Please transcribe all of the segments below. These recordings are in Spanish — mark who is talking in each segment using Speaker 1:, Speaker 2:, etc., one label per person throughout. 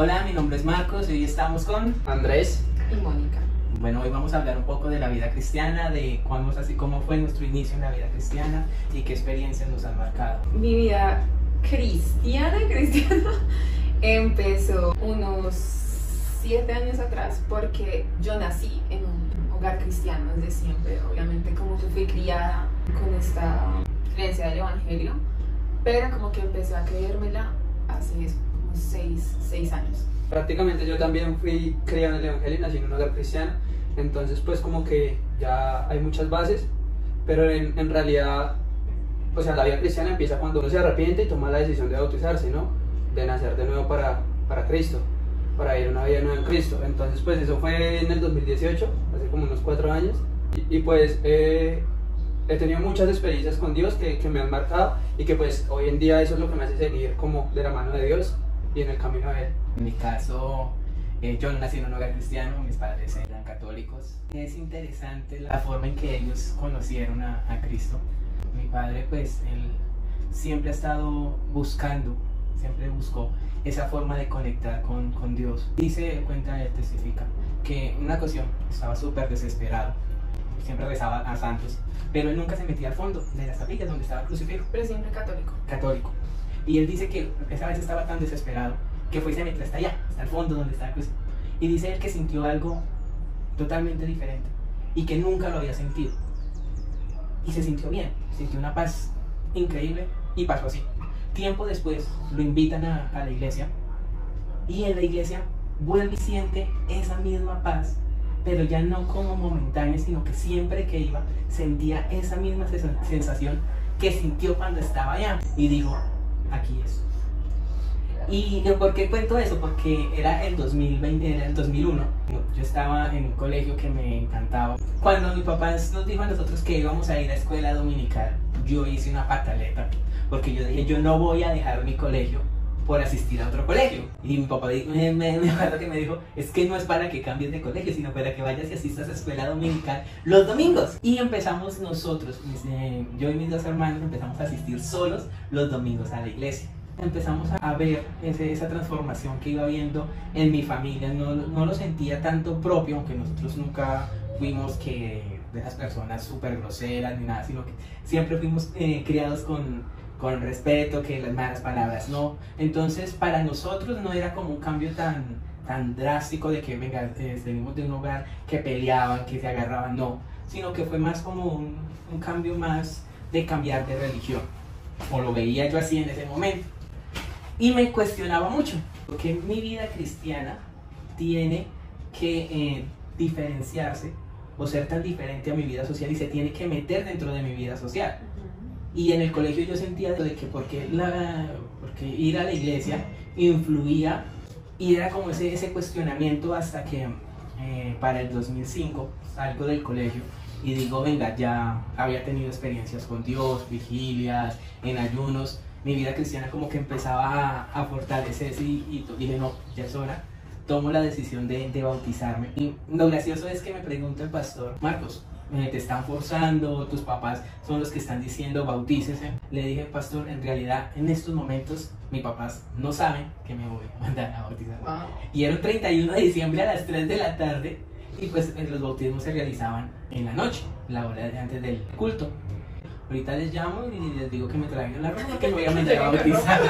Speaker 1: Hola, mi nombre es Marcos y hoy estamos con
Speaker 2: Andrés
Speaker 3: y Mónica.
Speaker 1: Bueno, hoy vamos a hablar un poco de la vida cristiana, de cómo, así, cómo fue nuestro inicio en la vida cristiana y qué experiencias nos han marcado.
Speaker 3: Mi vida cristiana, cristiana, empezó unos siete años atrás porque yo nací en un hogar cristiano desde siempre. Obviamente como yo fui criada con esta creencia del Evangelio, pero como que empecé a creérmela hace seis, seis años.
Speaker 2: Prácticamente yo también fui criado en el Evangelio nací en un hogar cristiano, entonces pues como que ya hay muchas bases, pero en, en realidad, o sea, la vida cristiana empieza cuando uno se arrepiente y toma la decisión de bautizarse, ¿no? De nacer de nuevo para, para Cristo, para ir a una vida nueva en Cristo. Entonces pues eso fue en el 2018, hace como unos cuatro años, y, y pues... Eh, he tenido muchas experiencias con Dios que, que, me han marcado y que pues hoy en día eso es lo que me hace seguir como de la mano de Dios y en el camino de Él.
Speaker 1: En mi caso, eh, yo nací en un hogar cristiano, mis padres eran católicos. Es interesante la forma en que ellos conocieron a, a Cristo. Mi padre pues él siempre ha estado buscando, siempre buscó esa forma de conectar con, con Dios. Dice, cuenta, él testifica, que una ocasión estaba súper desesperado siempre rezaba a santos, pero él nunca se metía al fondo de las capillas donde estaba el crucifijo.
Speaker 3: Pero siempre católico.
Speaker 1: Católico. Y él dice que esa vez estaba tan desesperado que fue y se metió hasta allá, hasta el fondo donde el crucifijo. Y dice él que sintió algo totalmente diferente y que nunca lo había sentido. Y se sintió bien, sintió una paz increíble y pasó así. Tiempo después lo invitan a, a la iglesia y en la iglesia vuelve y siente esa misma paz pero ya no como momentánea, sino que siempre que iba sentía esa misma sensación que sintió cuando estaba allá. Y dijo, aquí es. ¿Y por qué cuento eso? Porque era el 2020, era el 2001. Yo estaba en un colegio que me encantaba. Cuando mi papá nos dijo a nosotros que íbamos a ir a escuela dominical, yo hice una pataleta. Porque yo dije, yo no voy a dejar mi colegio por asistir a otro colegio. Y mi papá me, me, me acuerdo que me dijo, es que no es para que cambies de colegio, sino para que vayas y asistas a escuela dominical los domingos. Y empezamos nosotros, eh, yo y mis dos hermanos, empezamos a asistir solos los domingos a la iglesia. Empezamos a ver ese, esa transformación que iba viendo en mi familia. No, no lo sentía tanto propio, aunque nosotros nunca fuimos que de esas personas súper groseras ni nada, sino que siempre fuimos eh, criados con con respeto, que las malas palabras no. Entonces, para nosotros no era como un cambio tan, tan drástico de que, venga, venimos de un hogar que peleaban, que se agarraban, no, sino que fue más como un, un cambio más de cambiar de religión, o lo veía yo así en ese momento. Y me cuestionaba mucho, porque mi vida cristiana tiene que eh, diferenciarse o ser tan diferente a mi vida social y se tiene que meter dentro de mi vida social. Y en el colegio yo sentía de que porque, la, porque ir a la iglesia influía. Y era como ese, ese cuestionamiento hasta que eh, para el 2005 salgo del colegio y digo, venga, ya había tenido experiencias con Dios, vigilias, en ayunos, mi vida cristiana como que empezaba a, a fortalecerse y, y, dije, no, ya es hora, tomo la decisión de, de bautizarme. Y lo gracioso es que me pregunta el pastor, Marcos, eh, te están forzando, tus papás son los que están diciendo bautícese. Le dije, pastor, en realidad en estos momentos mis papás no saben que me voy a mandar a bautizar. Wow. Y era un 31 de diciembre a las 3 de la tarde y pues eh, los bautismos se realizaban en la noche, la hora de antes del culto. Ahorita les llamo y les digo que me traigan la ropa que me voy a mandar a bautizar.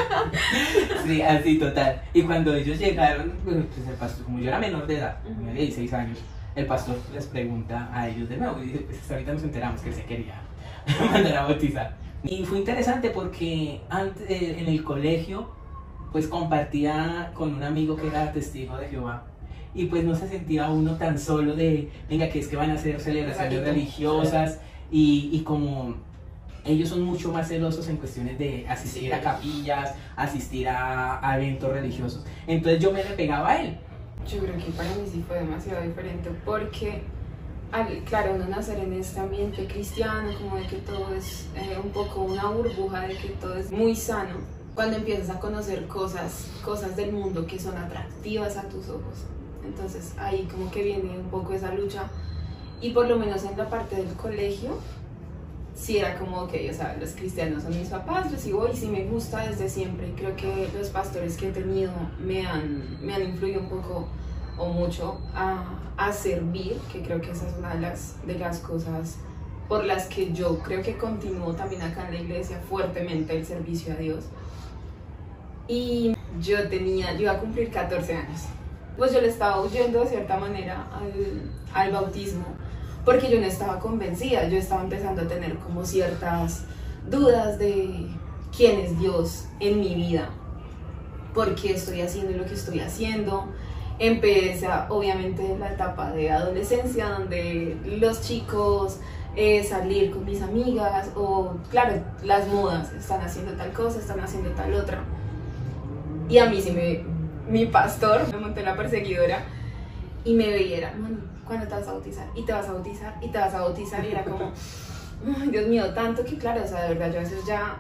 Speaker 1: sí, así total. Y cuando ellos llegaron, pues el pastor, como yo era menor de edad, tenía 16 años, el pastor les pregunta a ellos de nuevo y pues ahorita nos enteramos que se quería mandar a bautizar. Y fue interesante porque antes, en el colegio pues compartía con un amigo que era testigo de Jehová y pues no se sentía uno tan solo de, venga, que es que van a hacer celebraciones religiosas y, y como ellos son mucho más celosos en cuestiones de asistir a capillas, asistir a, a eventos religiosos. Entonces yo me le pegaba a él
Speaker 3: yo creo que para mí sí fue demasiado diferente porque, claro, uno nacer en este ambiente cristiano, como de que todo es eh, un poco una burbuja, de que todo es muy sano, cuando empiezas a conocer cosas, cosas del mundo que son atractivas a tus ojos. Entonces ahí como que viene un poco esa lucha y por lo menos en la parte del colegio sí era como, ok, o sea, los cristianos son mis papás, yo sigo y sí me gusta desde siempre. Creo que los pastores que he tenido me han, me han influido un poco o mucho a, a servir, que creo que esa es una de las, de las cosas por las que yo creo que continúo también acá en la iglesia fuertemente el servicio a Dios. Y yo tenía, yo iba a cumplir 14 años. Pues yo le estaba huyendo de cierta manera al, al bautismo porque yo no estaba convencida, yo estaba empezando a tener como ciertas dudas de quién es Dios en mi vida, por qué estoy haciendo lo que estoy haciendo. Empieza obviamente la etapa de adolescencia donde los chicos eh, salir con mis amigas o claro, las modas están haciendo tal cosa, están haciendo tal otra. Y a mí sí me, mi pastor, me monté la perseguidora y me veía, cuando te vas a bautizar? Y te vas a bautizar, y te vas a bautizar, y era como, Dios mío, tanto que claro, o sea, de verdad, yo a veces ya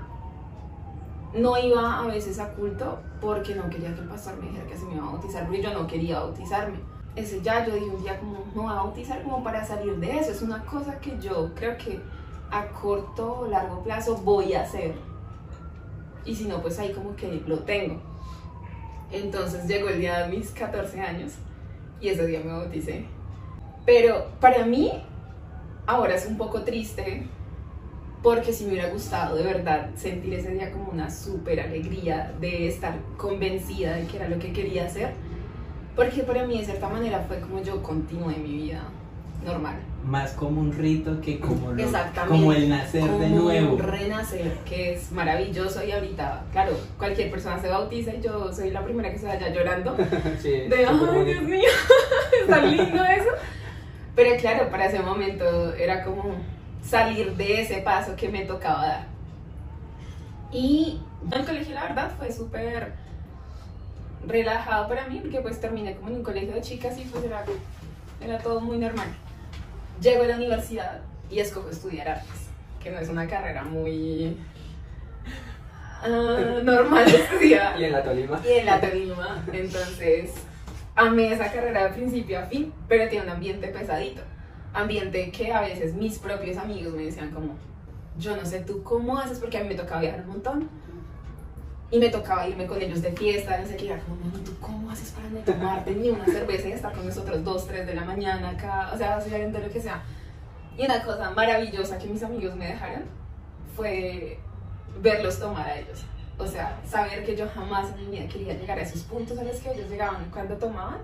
Speaker 3: no iba a veces a culto porque no quería que el pastor me dijera que se me iba a bautizar, porque yo no quería bautizarme. Ese ya, yo dije un día como, no voy a bautizar como para salir de eso, es una cosa que yo creo que a corto o largo plazo voy a hacer. Y si no, pues ahí como que lo tengo. Entonces llegó el día de mis 14 años y ese día me bauticé. Pero para mí ahora es un poco triste porque si me hubiera gustado de verdad sentir ese día como una súper alegría de estar convencida de que era lo que quería hacer, porque para mí de cierta manera fue como yo continué mi vida normal.
Speaker 1: Más como un rito que como, lo- como el nacer de
Speaker 3: Como
Speaker 1: nuevo.
Speaker 3: un renacer, que es maravilloso y ahorita, claro, cualquier persona se bautiza y yo soy la primera que se vaya llorando
Speaker 2: Sí,
Speaker 3: de, ay,
Speaker 2: bonito.
Speaker 3: Dios mío, es tan lindo eso. Pero claro, para ese momento era como salir de ese paso que me tocaba dar. Y el colegio, la verdad, fue súper relajado para mí, porque pues terminé como en un colegio de chicas y pues era, era todo muy normal. Llego a la universidad y escojo estudiar artes, que no es una carrera muy ah, normal de estudiar
Speaker 2: Y en la Tolima.
Speaker 3: y en la Tolima. Entonces, amé esa carrera de principio a fin, pero tiene un ambiente pesadito. Ambiente que a veces mis propios amigos me decían como, yo no sé tú cómo haces, porque a mí me tocaba viajar un montón. Y me tocaba irme con ellos de fiesta, no sé qué, como, no, ¿tú cómo haces para no tomarte ni una cerveza y estar con nosotros dos, tres de la mañana acá? O sea, de lo que sea. Y una cosa maravillosa que mis amigos me dejaron fue verlos tomar a ellos. O sea, saber que yo jamás en mi vida quería llegar a esos puntos a los que ellos llegaban cuando tomaban.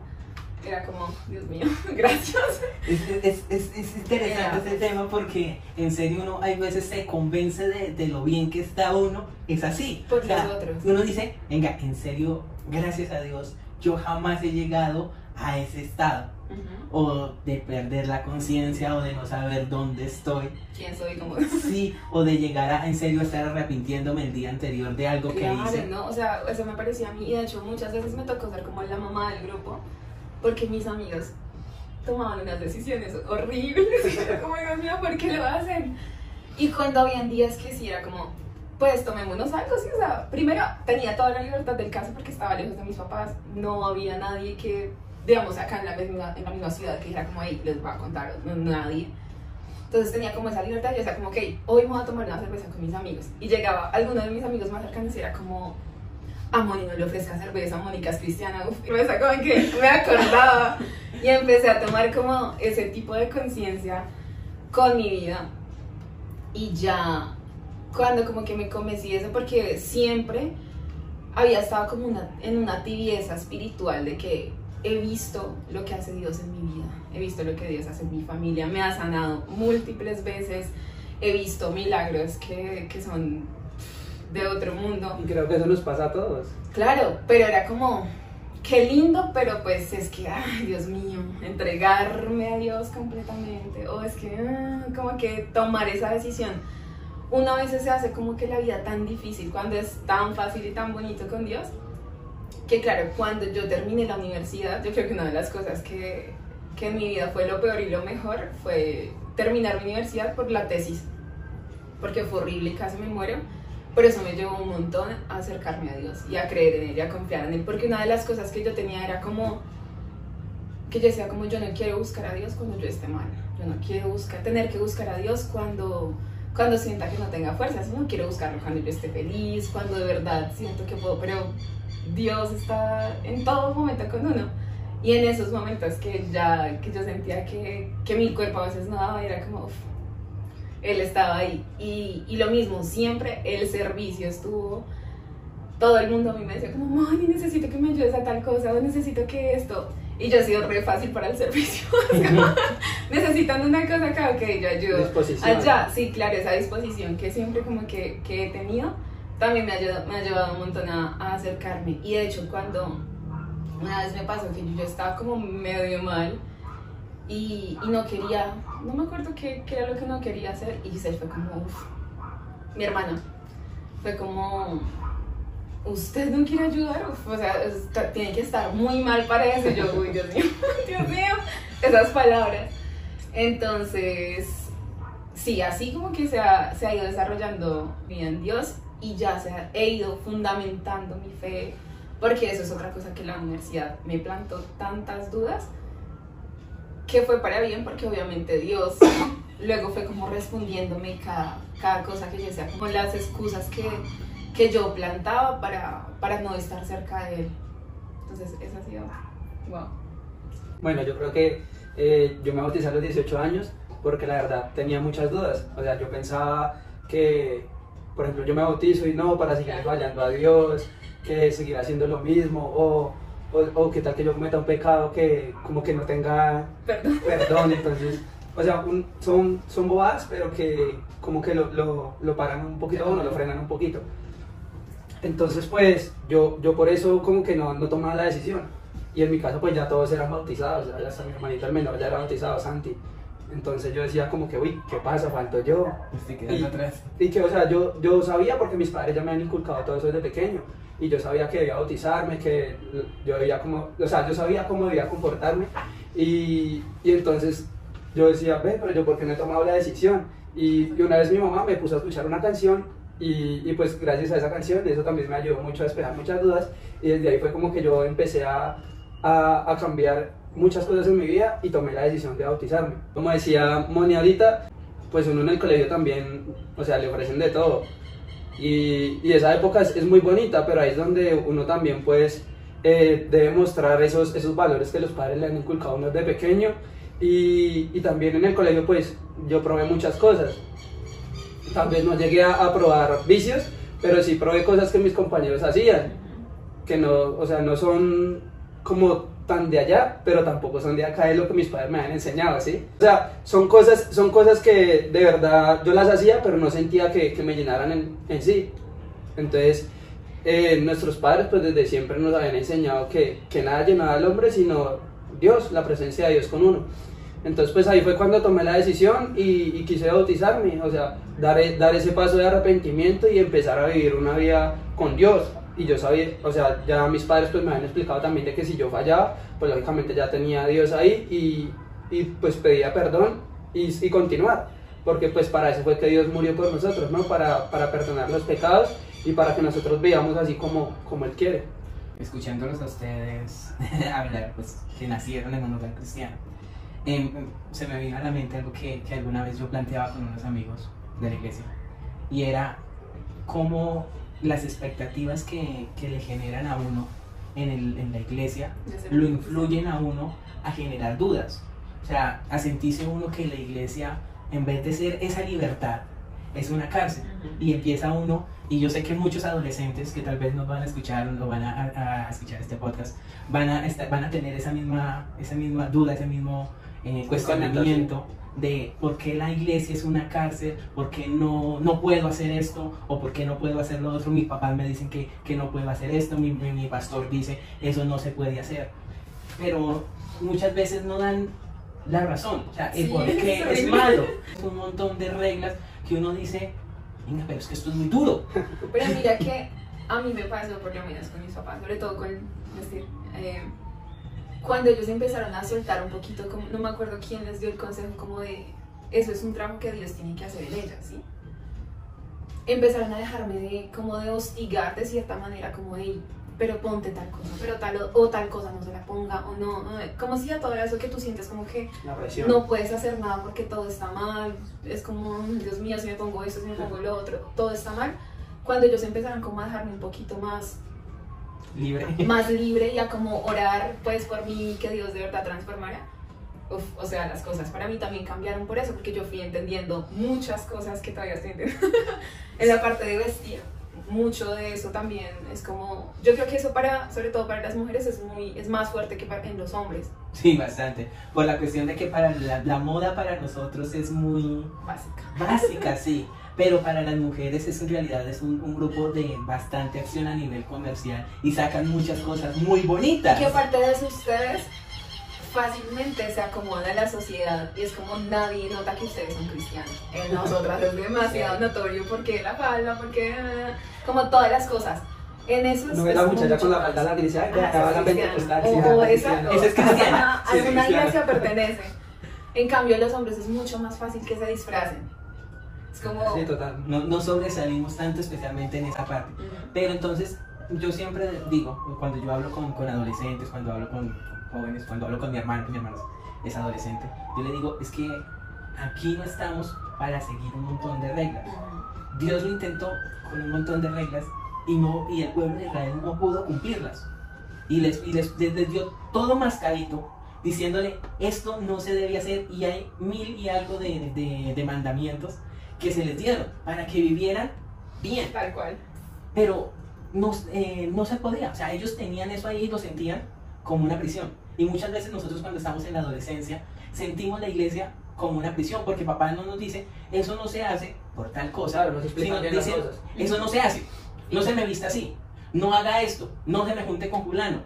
Speaker 3: Era como, Dios mío, gracias.
Speaker 1: Es, es, es, es interesante
Speaker 3: Ya.
Speaker 1: este tema porque en serio uno hay veces se convence de, de lo bien que está uno. Es así.
Speaker 3: Por
Speaker 1: O sea,
Speaker 3: los otros.
Speaker 1: Uno dice, venga, en serio, gracias a Dios, yo jamás he llegado a ese estado.
Speaker 3: Ujú.
Speaker 1: O de perder la conciencia o de no saber dónde estoy.
Speaker 3: ¿Quién soy? Como...
Speaker 1: Sí, o de llegar a en serio estar arrepintiéndome el día anterior de algo que
Speaker 3: Claro,
Speaker 1: hice.
Speaker 3: ¿no? O sea, eso me parecía a mí. Y de hecho, muchas veces me tocó ser como la mamá del grupo, porque mis amigos tomaban unas decisiones horribles. Y como, Dios mío, ¿por qué lo hacen? Y cuando habían días que sí era como, pues tomémonos algo, sí. O sea, primero tenía toda la libertad del caso porque estaba lejos de mis papás. No había nadie que, digamos, acá en la misma, en la misma ciudad que dijera como, ahí les voy a contar, no, nadie. Entonces tenía como esa libertad y decía como, ok, hoy me voy a tomar una cerveza con mis amigos. Y llegaba alguno de mis amigos más cercanos y era como, a Moni no le ofrezca cerveza, Mónica es cristiana, uf, me sacó que me acordaba. Y empecé a tomar como ese tipo de conciencia con mi vida. Y ya, cuando como que me convencí de eso, porque siempre había estado como en una tibieza espiritual de que he visto lo que hace Dios en mi vida, he visto lo que Dios hace en mi familia, me ha sanado múltiples veces, he visto milagros que, que son de otro mundo.
Speaker 2: Y creo que eso nos pasa a todos.
Speaker 3: Claro, pero era como, qué lindo, pero pues es que, ay, Dios mío, entregarme a Dios completamente, o es que, ah, como que tomar esa decisión. Una vez se hace como que la vida tan difícil cuando es tan fácil y tan bonito con Dios, que claro, cuando yo terminé la universidad, yo creo que una de las cosas que, que en mi vida fue lo peor y lo mejor fue terminar mi universidad por la tesis, porque fue horrible y casi me muero. Pero eso me llevó un montón a acercarme a Dios y a creer en Él y a confiar en Él. Porque una de las cosas que yo tenía era como que yo decía como yo no quiero buscar a Dios cuando yo esté mal. Yo no quiero buscar, tener que buscar a Dios cuando cuando sienta que no tenga fuerzas, no quiero buscarlo cuando yo esté feliz, cuando de verdad siento que puedo, pero Dios está en todo momento con uno. Y en esos momentos que ya que yo sentía que, que mi cuerpo a veces no daba, era como, uf, Él estaba ahí. Y, y lo mismo, siempre el servicio estuvo, todo el mundo a mí me decía como, mami, necesito que me ayudes a tal cosa, o necesito que esto. Y yo he sido re fácil para el servicio. Necesitan una cosa acá, ok, yo ayudo.
Speaker 2: Disposición.
Speaker 3: Allá, sí, claro, esa disposición que siempre como que, que he tenido, también me ha ayudado, me ha ayudado un montón a, a acercarme. Y de hecho, cuando una vez me pasó que yo, yo estaba como medio mal y, y no quería, no me acuerdo qué, era lo que no quería hacer, y Giselle fue como, uff, mi hermana, fue como, ¿usted no quiere ayudar? Uf, o sea, tiene que estar muy mal para eso. Yo, uy, Dios mío, Dios mío, esas palabras. Entonces, sí, así como que se ha, se ha ido desarrollando bien Dios y ya se he ido fundamentando mi fe, porque eso es otra cosa que la universidad me plantó tantas dudas, que fue para bien, porque obviamente Dios luego fue como respondiéndome cada, cada cosa que yo decía, como las excusas que, que yo plantaba para, para no estar cerca de Él. Entonces, eso ha sido, wow.
Speaker 2: Bueno, yo creo que eh, yo me bauticé a los 18 años porque la verdad tenía muchas dudas. O sea, yo pensaba que, por ejemplo, yo me bautizo y no, para seguir fallando a Dios, que seguir haciendo lo mismo, o, o, o que tal que yo cometa un pecado que como que no tenga
Speaker 3: Perdón.
Speaker 2: perdón. Entonces, o sea, un- son, son bobadas, pero que como que lo, lo, lo paran un poquito a uno, lo frenan un poquito. Entonces, pues, yo, yo por eso como que no, no tomaba la decisión. Y en mi caso, pues ya todos eran bautizados, ya hasta mi hermanito el menor ya era bautizado, Santi. Entonces yo decía como que, uy, ¿qué pasa? Falto yo.
Speaker 1: Pues
Speaker 2: Y-
Speaker 1: atrás.
Speaker 2: Y que, o sea, yo, yo sabía porque mis padres ya me han inculcado todo eso desde pequeño. Y yo sabía que debía bautizarme, que yo debía como, o sea, yo sabía cómo debía comportarme. Y, y entonces yo decía, ve, pero yo por qué no he tomado la decisión. Y, y una vez mi mamá me puso a escuchar una canción y, y pues gracias a esa canción eso también me ayudó mucho a despejar muchas dudas. Y desde ahí fue como que yo empecé a, a, a cambiar muchas cosas en mi vida y tomé la decisión de bautizarme. Como decía Moni ahorita, pues uno en el colegio también, o sea, le ofrecen de todo. Y, y esa época es, es muy bonita, pero ahí es donde uno también pues eh, debe mostrar esos, esos valores que los padres le han inculcado a uno desde pequeño. Y, y también en el colegio pues yo probé muchas cosas. Tal vez no llegué a, a probar vicios, pero sí probé cosas que mis compañeros hacían, que no, o sea, no son como tan de allá, pero tampoco son de acá, es lo que mis padres me han enseñado, ¿sí? O sea, son cosas, son cosas que de verdad yo las hacía, pero no sentía que, me llenaran en, en sí. Entonces, eh, nuestros padres pues desde siempre nos habían enseñado que, que nada llenaba al hombre, sino Dios, la presencia de Dios con uno. Entonces, pues ahí fue cuando tomé la decisión y, y quise bautizarme, o sea, dar, e- dar ese paso de arrepentimiento y empezar a vivir una vida con Dios. Y yo sabía, o sea, ya mis padres pues me habían explicado también de que si yo fallaba, pues lógicamente ya tenía a Dios ahí y, y pues pedía perdón y, y continuar. Porque pues para eso fue que Dios murió por nosotros, ¿no? Para, para perdonar los pecados y para que nosotros vivamos así como, como Él quiere.
Speaker 1: escuchándolos a ustedes hablar, pues que nacieron en un hogar cristiano, em, se me vino a la mente algo que, que alguna vez yo planteaba con unos amigos de la iglesia, y era cómo las expectativas que, que le generan a uno en, el- en la iglesia lo influyen a uno a generar dudas. O sea, a sentirse uno que la iglesia, en vez de ser esa libertad, es una cárcel. Y empieza uno, y yo sé que muchos adolescentes que tal vez nos van a escuchar o van a, escuchar este podcast, van a, estar- van a tener esa misma, esa misma duda, ese mismo eh, cuestionamiento de por qué la iglesia es una cárcel, por qué no, no puedo hacer esto o por qué no puedo hacer lo otro. Mis papás me dicen que, que no puedo hacer esto, mi, mi- mi pastor dice eso no se puede hacer. Pero muchas veces no dan la razón, o sea, el
Speaker 3: Sí,
Speaker 1: por qué
Speaker 3: es
Speaker 1: es
Speaker 3: horrible.
Speaker 1: malo. Es un montón de reglas que uno dice, venga, pero es que esto es muy duro.
Speaker 3: Pero mira que a mí me pasó por lo menos con mis papás, sobre todo con decir, eh, cuando ellos empezaron a soltar un poquito, como, no me acuerdo quién les dio el consejo como de, eso es un trabajo que Dios tiene que hacer en ella, ¿sí? Empezaron a dejarme de, como de hostigar de cierta manera, como de, pero ponte tal cosa, pero tal o, o tal cosa no se la ponga o no, no, como si a todo eso que tú sientes como que no puedes hacer nada porque todo está mal, es como, Dios mío, si me pongo esto, si me pongo lo otro, todo está mal. Cuando ellos empezaron como a dejarme un poquito más,
Speaker 1: Libre.
Speaker 3: más libre y a como orar pues por mí, que Dios de verdad transformara, uf, o sea, las cosas para mí también cambiaron por eso, porque yo fui entendiendo muchas cosas que todavía estoy entendiendo en la parte de vestir. Mucho de eso también es como, yo creo que eso para, sobre todo para las mujeres es muy, es más fuerte que para, en los hombres,
Speaker 1: Sí, bastante. Por la cuestión de que para la, la moda para nosotros es muy
Speaker 3: básica.
Speaker 1: básica, sí. Pero para las mujeres es en realidad es un, un grupo de bastante acción a nivel comercial y sacan muchas cosas muy bonitas.
Speaker 3: que aparte de eso ustedes fácilmente se acomoda a la sociedad y es como nadie nota que ustedes son cristianos. En nosotras es demasiado notorio porque la falda, porque eh, como todas las cosas. En eso es,
Speaker 2: No
Speaker 3: es
Speaker 2: la muchacha con la falda larga y dice, ay,
Speaker 3: Ah, esa
Speaker 2: la pentecostal.
Speaker 3: O,
Speaker 2: ah,
Speaker 3: esa,
Speaker 1: es cristiana.
Speaker 3: a alguna iglesia pertenece. En cambio, los hombres es mucho más fácil que se disfracen. Es como.
Speaker 2: Sí, total.
Speaker 1: No, no sobresalimos tanto especialmente en esa parte. Pero entonces, yo siempre digo, cuando yo hablo con, con adolescentes, cuando hablo con, jóvenes, cuando hablo con mi hermano, que mi hermano es- es adolescente, yo le digo, es que aquí no estamos para seguir un montón de reglas. Dios lo intentó con un montón de reglas y, no, y el pueblo de Israel no pudo cumplirlas. Y les, y les, les- les dio todo mascadito, diciéndole, esto no se debe hacer y hay mil y algo de, de- de mandamientos que se les dieron para que vivieran bien
Speaker 3: Tal cual.
Speaker 1: pero no, eh, no se podía. O sea, ellos tenían eso ahí y lo sentían como una prisión. Y muchas veces nosotros cuando estamos en la adolescencia sentimos la iglesia como una prisión, porque papá no nos dice, eso no se hace por tal cosa,
Speaker 2: Claro, nos
Speaker 1: sino
Speaker 2: bien las
Speaker 1: dice,
Speaker 2: cosas.
Speaker 1: eso no se hace, no se me vista así, no haga esto, no se me junte con fulano.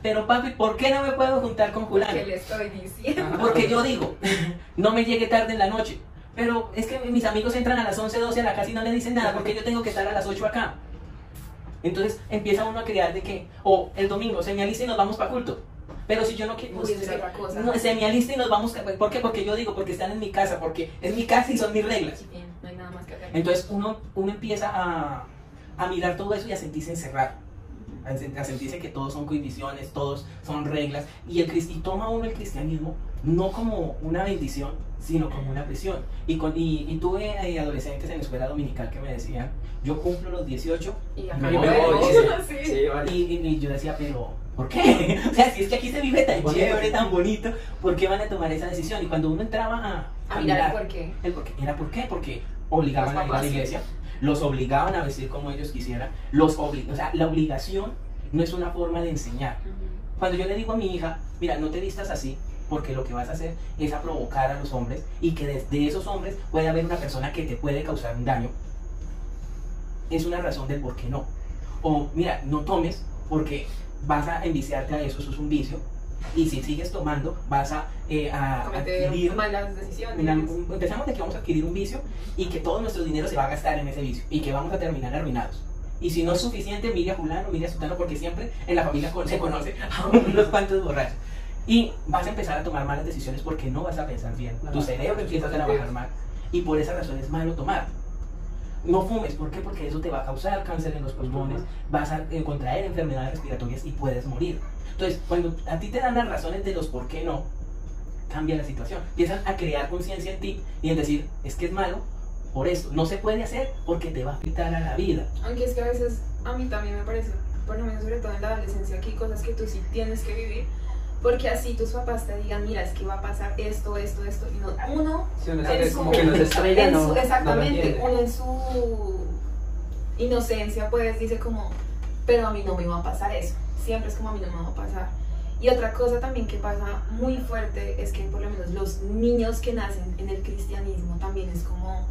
Speaker 1: Pero papi, ¿por qué no me puedo juntar con fulano?
Speaker 3: ¿Qué le estoy diciendo?
Speaker 1: Porque yo digo, no me llegue tarde en la noche. Pero es que mis amigos entran a las 11, 12 a la casa y no le dicen nada porque yo tengo que estar a las 8 acá. Entonces empieza uno a crear de que, o el domingo se me alista y nos vamos para culto. Pero si yo no quiero,
Speaker 3: Uy, eso es otra cosa.
Speaker 1: no, se me alista y nos vamos. ¿Por qué? Porque yo digo, porque están en mi casa, porque es mi casa y son mis reglas.
Speaker 3: Bien, no hay nada más que hacer.
Speaker 1: Entonces uno, uno empieza a, a mirar todo eso y a sentirse encerrado. A sen- a sentirse que todos son cohibiciones, todos son reglas. Y, el, y toma uno el cristianismo no como una bendición, sino como una prisión. Y, con, y, y tuve eh, adolescentes en la escuela dominical que me decían, yo cumplo los 18
Speaker 3: Y acá
Speaker 1: Me voy.
Speaker 3: Sí.
Speaker 2: Sí, vale.
Speaker 1: y, y- y yo decía, pero ¿por qué? o sea, si es que aquí se vive tan chévere, tan bonito, ¿por qué van a tomar esa decisión? Y cuando uno entraba a,
Speaker 3: A mirar por qué.
Speaker 1: el por qué. ¿Era por qué? Porque obligaban a ir a la iglesia, los obligaban a vestir como ellos quisieran, los obli- o sea, la obligación no es una forma de enseñar. Cuando yo le digo a mi hija, mira, no te vistas así, porque lo que vas a hacer es a provocar a los hombres y que desde esos hombres puede haber una persona que te puede causar un daño, es una razón del por qué no. O mira, no tomes porque vas a enviciarte a eso, eso es un vicio. Y si sigues tomando, vas a, eh, a adquirir
Speaker 3: malas decisiones.
Speaker 1: una- un- empezamos de que vamos a adquirir un vicio y que todo nuestro dinero se va a gastar en ese vicio y que vamos a terminar arruinados. Y si no es suficiente, mire a fulano, mire a sutano, porque siempre en la familia se conoce a unos cuantos borrachos. Y vas a empezar a tomar malas decisiones porque no vas a pensar bien. Tu cerebro empieza a trabajar mal. Y por esa razón es malo tomar. No fumes, ¿por qué? Porque eso te va a causar cáncer en los pulmones, vas a eh, contraer enfermedades respiratorias y puedes morir. Entonces, cuando a ti te dan las razones de los por qué no, cambia la situación. Empiezan a crear conciencia en ti y en decir, es que es malo por esto. No se puede hacer porque te va a afectar a la vida.
Speaker 3: Aunque es que a veces a mí también me parece, por lo menos sobre todo en la adolescencia, que hay cosas que tú sí tienes que vivir, porque así tus papás te digan, mira, es que va a pasar esto, esto, esto, y no, uno,
Speaker 2: Sí, uno
Speaker 3: en
Speaker 2: sabe
Speaker 3: su-
Speaker 2: como que nos estrella,
Speaker 3: en
Speaker 2: no,
Speaker 3: su-
Speaker 2: no lo
Speaker 3: exactamente, uno en su inocencia pues dice como, pero a mí no me va a pasar eso, siempre es como a mí no me va a pasar. Y otra cosa también que pasa muy fuerte es que por lo menos los niños que nacen en el cristianismo también es como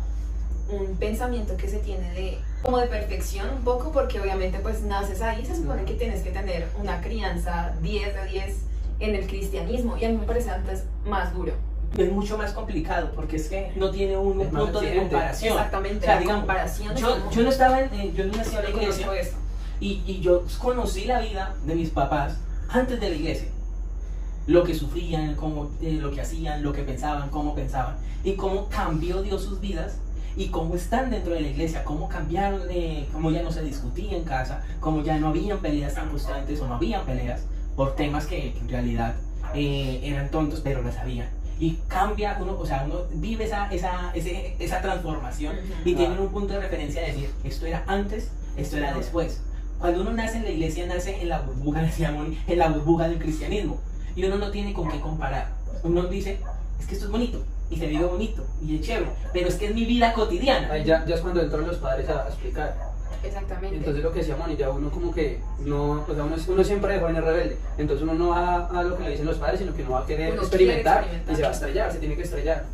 Speaker 3: un pensamiento que se tiene de como de perfección un poco porque obviamente pues naces ahí se supone que tienes que tener una crianza 10 de 10 en el cristianismo y a mí me parece antes más duro
Speaker 1: Es mucho más complicado porque es que no tiene un
Speaker 2: Es
Speaker 1: punto de comparación.
Speaker 3: exactamente
Speaker 1: O sea,
Speaker 3: la
Speaker 1: digamos,
Speaker 3: comparación
Speaker 1: Yo,
Speaker 3: como,
Speaker 1: yo no estaba en, eh, yo no nací en la iglesia y, y yo conocí la vida de mis papás antes de la iglesia. Lo que sufrían, cómo, eh, lo que hacían, lo que pensaban, cómo pensaban y cómo cambió Dios sus vidas y cómo están dentro de la iglesia, cómo cambiaron, de, cómo ya no se discutía en casa, cómo ya no habían peleas tan constantes o no habían peleas por temas que, en realidad eh, eran tontos, pero las habían. Y cambia, uno, o sea, uno vive esa, esa, ese- esa transformación y tiene un punto de referencia de decir, esto era antes, esto era después. Cuando uno nace en la iglesia, nace en la burbuja, decía Moni, en la burbuja del cristianismo. Y uno no tiene con qué comparar. Uno dice, es que esto es bonito, y se vive bonito, y es chévere, pero es que es mi vida cotidiana.
Speaker 2: Ahí ya, ya es cuando entran los padres a, a explicar.
Speaker 3: Exactamente.
Speaker 2: Entonces lo que decía Moni, ya uno como que no, o sea, uno, uno siempre de joven es rebelde. Entonces uno no va a lo que le dicen los padres, sino que uno va a querer experimentar,
Speaker 3: experimentar.
Speaker 2: y se va a estrellar, se tiene que estrellar.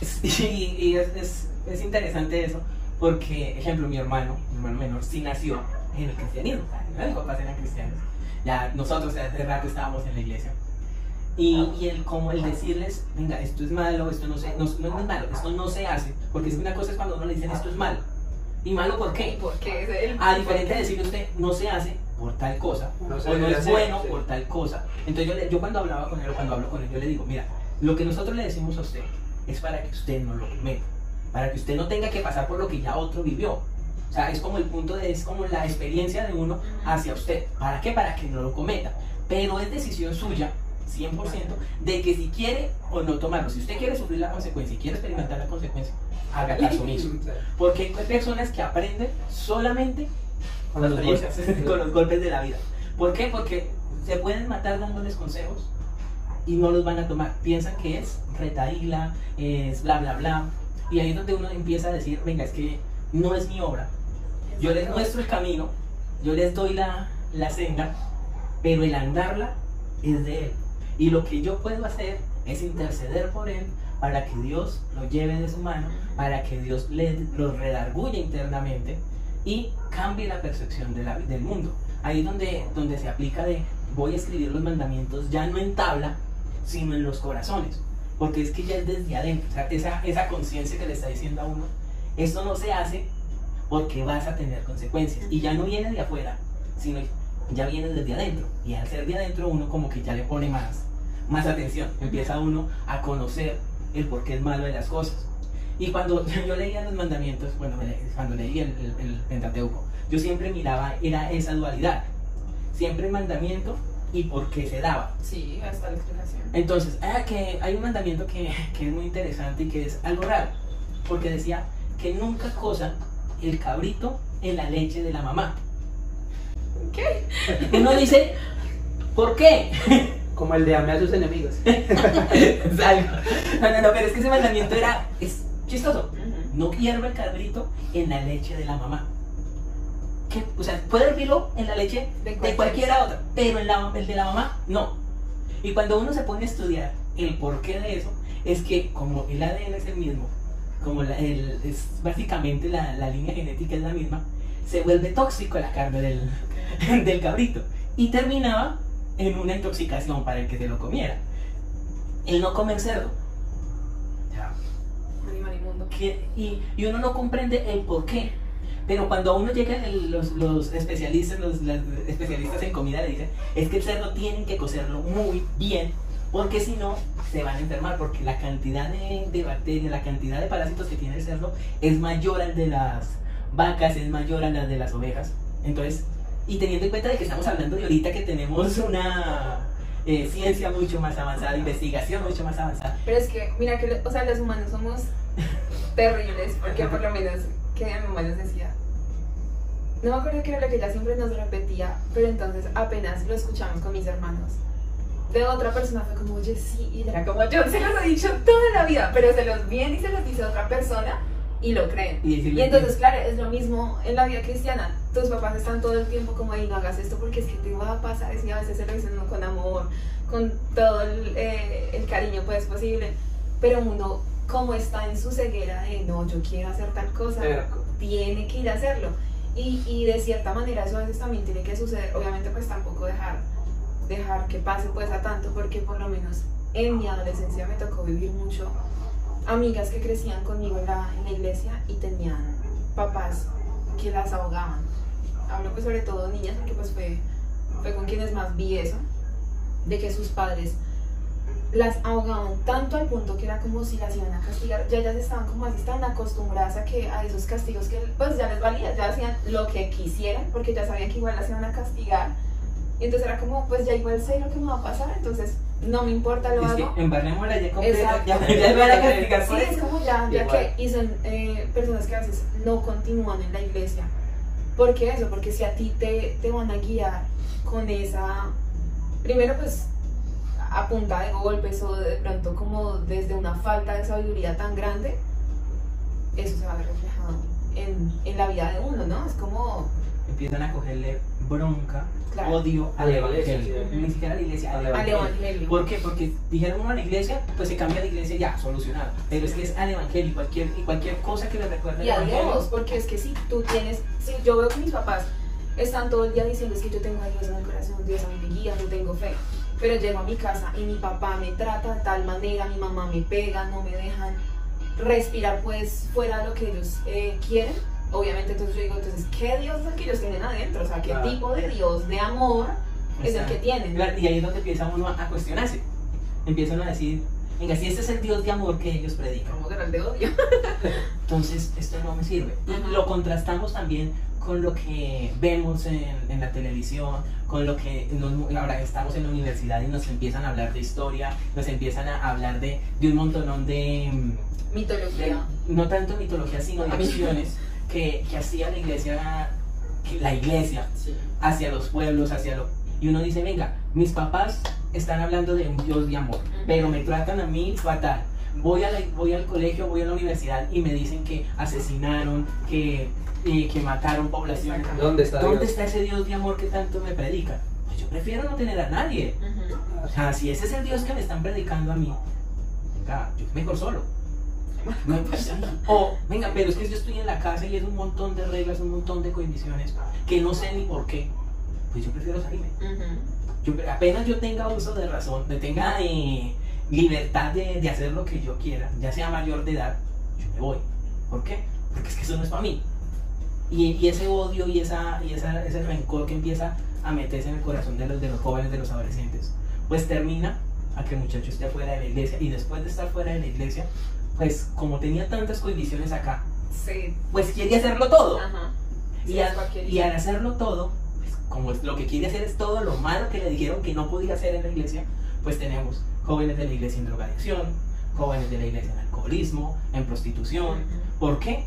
Speaker 1: Y, y es, es, es interesante eso, porque, ejemplo, mi hermano, mi hermano menor, sí nació en el cristianismo. o sea, Mis papás eran cristianos. Ya nosotros hace rato estábamos en la iglesia. Y, y el, como el decirles, venga, esto es malo, esto no, se, no, no es malo, esto no se hace. Porque es que una cosa es cuando uno le dicen esto es malo. ¿Y malo por qué?
Speaker 3: Porque es el.
Speaker 1: A diferente de decirle a usted, no se hace por tal cosa,
Speaker 2: No
Speaker 1: o no es
Speaker 2: hacer,
Speaker 1: bueno
Speaker 2: sí.
Speaker 1: por tal cosa. Entonces yo, le- yo cuando hablaba con él, o cuando hablo con él, yo le digo, mira, lo que nosotros le decimos a usted es para que usted no lo cometa, para que usted no tenga que pasar por lo que ya otro vivió. O sea, es como el punto de, es como la experiencia de uno hacia usted. ¿Para qué? Para que no lo cometa. Pero es decisión suya, 100%, de que si quiere o no tomarlo. Si usted quiere sufrir la consecuencia y quiere experimentar la consecuencia, haga caso omiso. Porque hay personas que aprenden solamente con los, golpes, con los golpes de la vida. ¿Por qué? Porque se pueden matar dándoles consejos y no los van a tomar. Piensan que es retaíla, es bla, bla, bla. Y ahí es donde uno empieza a decir, venga, es que no es mi obra. Yo les muestro el camino, yo les doy la, la senda, pero el andarla es de Él. Y lo que yo puedo hacer es interceder por Él para que Dios lo lleve de su mano, para que Dios le, lo redarguya internamente y cambie la percepción de la- del mundo. Ahí donde, donde se aplica de voy a escribir los mandamientos ya no en tabla, sino en los corazones. Porque es que ya es desde adentro, o sea, esa, esa conciencia que le está diciendo a uno, esto no se hace porque vas a tener consecuencias. Y ya no viene de afuera, sino ya viene desde adentro. Y al ser de adentro uno como que ya le pone más, más atención. Empieza uno a conocer el por qué es malo de las cosas. Y cuando yo leía los mandamientos, bueno, cuando leí el, el, el Pentateuco, yo siempre miraba, era esa dualidad. Siempre el mandamiento y por qué se daba.
Speaker 3: Sí, hasta la explicación.
Speaker 1: Entonces, ah, que hay un mandamiento que, que es muy interesante y que es algo raro, porque decía que nunca cosa el cabrito en la leche de la mamá.
Speaker 3: ¿Qué?
Speaker 1: Uno dice, ¿por qué?
Speaker 2: Como el de ame a sus enemigos.
Speaker 1: Algo. No, no, no, pero es que ese mandamiento era, es chistoso. No hierva el cabrito en la leche de la mamá. ¿Qué? O sea, puede hervirlo en la leche
Speaker 3: De
Speaker 1: de
Speaker 3: cualquier-
Speaker 1: cualquiera otra, pero en la, el de la mamá, no. Y cuando uno se pone a estudiar el porqué de eso, es que como el ADN es el mismo, como la- el- es básicamente la, la línea genética es la misma, se vuelve tóxico la carne del, del cabrito. Y terminaba en una intoxicación para el que se lo comiera. El no comer cerdo. Ya, que- y, y uno no comprende el por qué. Pero cuando a uno llegan el- los, los especialistas, los, las especialistas en comida le dicen, es que el cerdo tienen que cocerlo muy bien, porque si no se van a enfermar, porque la cantidad de, de bacterias, la cantidad de parásitos que tiene el cerdo es mayor al de las vacas, es mayor a la de las ovejas. Entonces, y teniendo en cuenta de que estamos hablando de ahorita que tenemos una eh, ciencia mucho más avanzada, investigación mucho más avanzada,
Speaker 3: Pero es que, mira que, o sea, los humanos somos terribles, porque por lo menos, que mi mamá nos decía, no me acuerdo qué era lo que ella siempre nos repetía, pero entonces apenas lo escuchamos con mis hermanos. De otra persona fue como, oye, sí, y era como, yo se los he dicho toda la vida, pero se los viene y se los dice otra persona y lo creen.
Speaker 1: y
Speaker 3: Y entonces, claro, es lo mismo en la vida cristiana. Tus papás están todo el tiempo como ahí, no hagas esto porque es que te va a pasar. Y a veces se lo dicen con amor, con todo el, eh, el cariño pues posible. Pero uno, como está en su ceguera de no, yo quiero hacer tal cosa,
Speaker 2: Terco.
Speaker 3: tiene que ir a hacerlo. Y, y de cierta manera eso a veces también tiene que suceder. Obviamente pues tampoco dejar, dejar que pase pues a tanto porque por lo menos en mi adolescencia me tocó vivir mucho amigas que crecían conmigo en la, en la iglesia y tenían papás que las ahogaban. Hablo pues sobre todo niñas porque pues fue, fue con quienes más vi eso, de que sus padres las ahogaban tanto al punto que era como si las iban a castigar. Ya ellas estaban como así tan acostumbradas a, que, a esos castigos que pues ya les valía, ya hacían lo que quisieran porque ya sabían que igual las iban a castigar. Y entonces era como, pues ya igual sé lo que me va a pasar, entonces no me importa, lo
Speaker 1: Es
Speaker 3: hago.
Speaker 1: que embarrémosla ya completa, ya, ya me van a castigar
Speaker 3: Sí, es como ya, ya
Speaker 2: Igual.
Speaker 3: que y son eh, personas que a veces no continúan en la iglesia. ¿Por qué eso? Porque si a ti te, te van a guiar con esa, primero pues a punta de golpes o de pronto como desde una falta de sabiduría tan grande, eso se va a ver reflejado en, en la vida de uno, ¿no? Es como,
Speaker 1: Empiezan a cogerle bronca,
Speaker 3: Claro.
Speaker 1: odio
Speaker 2: A
Speaker 1: al
Speaker 2: la iglesia,
Speaker 1: evangelio. Ni siquiera a la iglesia, al evangelio.
Speaker 3: evangelio.
Speaker 1: ¿Por qué? Porque dijeron uno a la iglesia, pues se cambia de iglesia ya, solucionado. Pero es que es al evangelio y cualquier, y cualquier cosa que le recuerde
Speaker 3: Y
Speaker 1: al.
Speaker 3: Dios, porque es que si tú tienes, si yo veo que mis papás están todo el día diciendo es que yo tengo a Dios en el corazón, Dios a mí me guía, no tengo fe, pero llego a mi casa y mi papá me trata de tal manera, mi mamá me pega, no me dejan respirar pues fuera de lo que ellos eh, quieren, obviamente entonces yo digo, entonces, ¿qué Dios es el que ellos tienen adentro? O sea, ¿qué
Speaker 2: Claro.
Speaker 3: tipo de Dios, de amor es el que tienen?
Speaker 1: Claro, Y ahí es donde empieza uno a cuestionarse. Empiezan a decir, venga, si este es el Dios de amor que ellos predican,
Speaker 3: el de odio.
Speaker 1: entonces esto no me sirve. Y
Speaker 3: Ajá.
Speaker 1: lo contrastamos también con lo que vemos en, en la televisión, con lo que nos- ahora estamos en la universidad y nos empiezan a hablar de historia, nos empiezan a hablar de, de un montón de, mm, de-
Speaker 3: Mitología.
Speaker 1: no tanto mitología, sino de
Speaker 3: A mí-
Speaker 1: acciones que, que hacía la iglesia, que la iglesia
Speaker 3: Sí.
Speaker 1: hacia los pueblos, hacia lo... Y uno dice, venga, mis papás están hablando de un Dios de amor, pero me tratan a mí fatal. Voy, a la- voy al colegio, voy a la universidad y me dicen que asesinaron, que, eh, que mataron poblaciones.
Speaker 2: ¿Dónde está
Speaker 1: ¿Dónde
Speaker 2: Dios?
Speaker 1: está ese Dios de amor que tanto me predica? Pues yo prefiero no tener a nadie.
Speaker 3: Ujú.
Speaker 1: O sea, si ese es el Dios que me están predicando a mí, venga, yo mejor solo. No, pues, sí. O, venga, pero es que yo estoy en la casa y es un montón de reglas, un montón de condiciones que no sé ni por qué. Pues yo prefiero salirme. Yo, apenas yo tenga uso de razón, de tenga eh, libertad de, de hacer lo que yo quiera, ya sea mayor de edad, yo me voy. ¿Por qué? Porque es que eso no es para mí. Y, y ese odio y, esa, y esa, ese rencor que empieza a meterse en el corazón de los, de los jóvenes, de los adolescentes, pues termina a que el muchacho esté fuera de la iglesia y después de estar fuera de la iglesia, pues como tenía tantas condiciones acá,
Speaker 3: Sí.
Speaker 1: pues quería hacerlo todo.
Speaker 3: Ajá. Sí,
Speaker 1: Y
Speaker 3: cualquier-
Speaker 1: y al hacerlo todo, pues, como lo que quiere hacer es todo lo malo que le dijeron que no podía hacer en la iglesia, pues tenemos jóvenes de la iglesia en drogadicción, jóvenes de la iglesia en alcoholismo, en prostitución. ¿Por qué?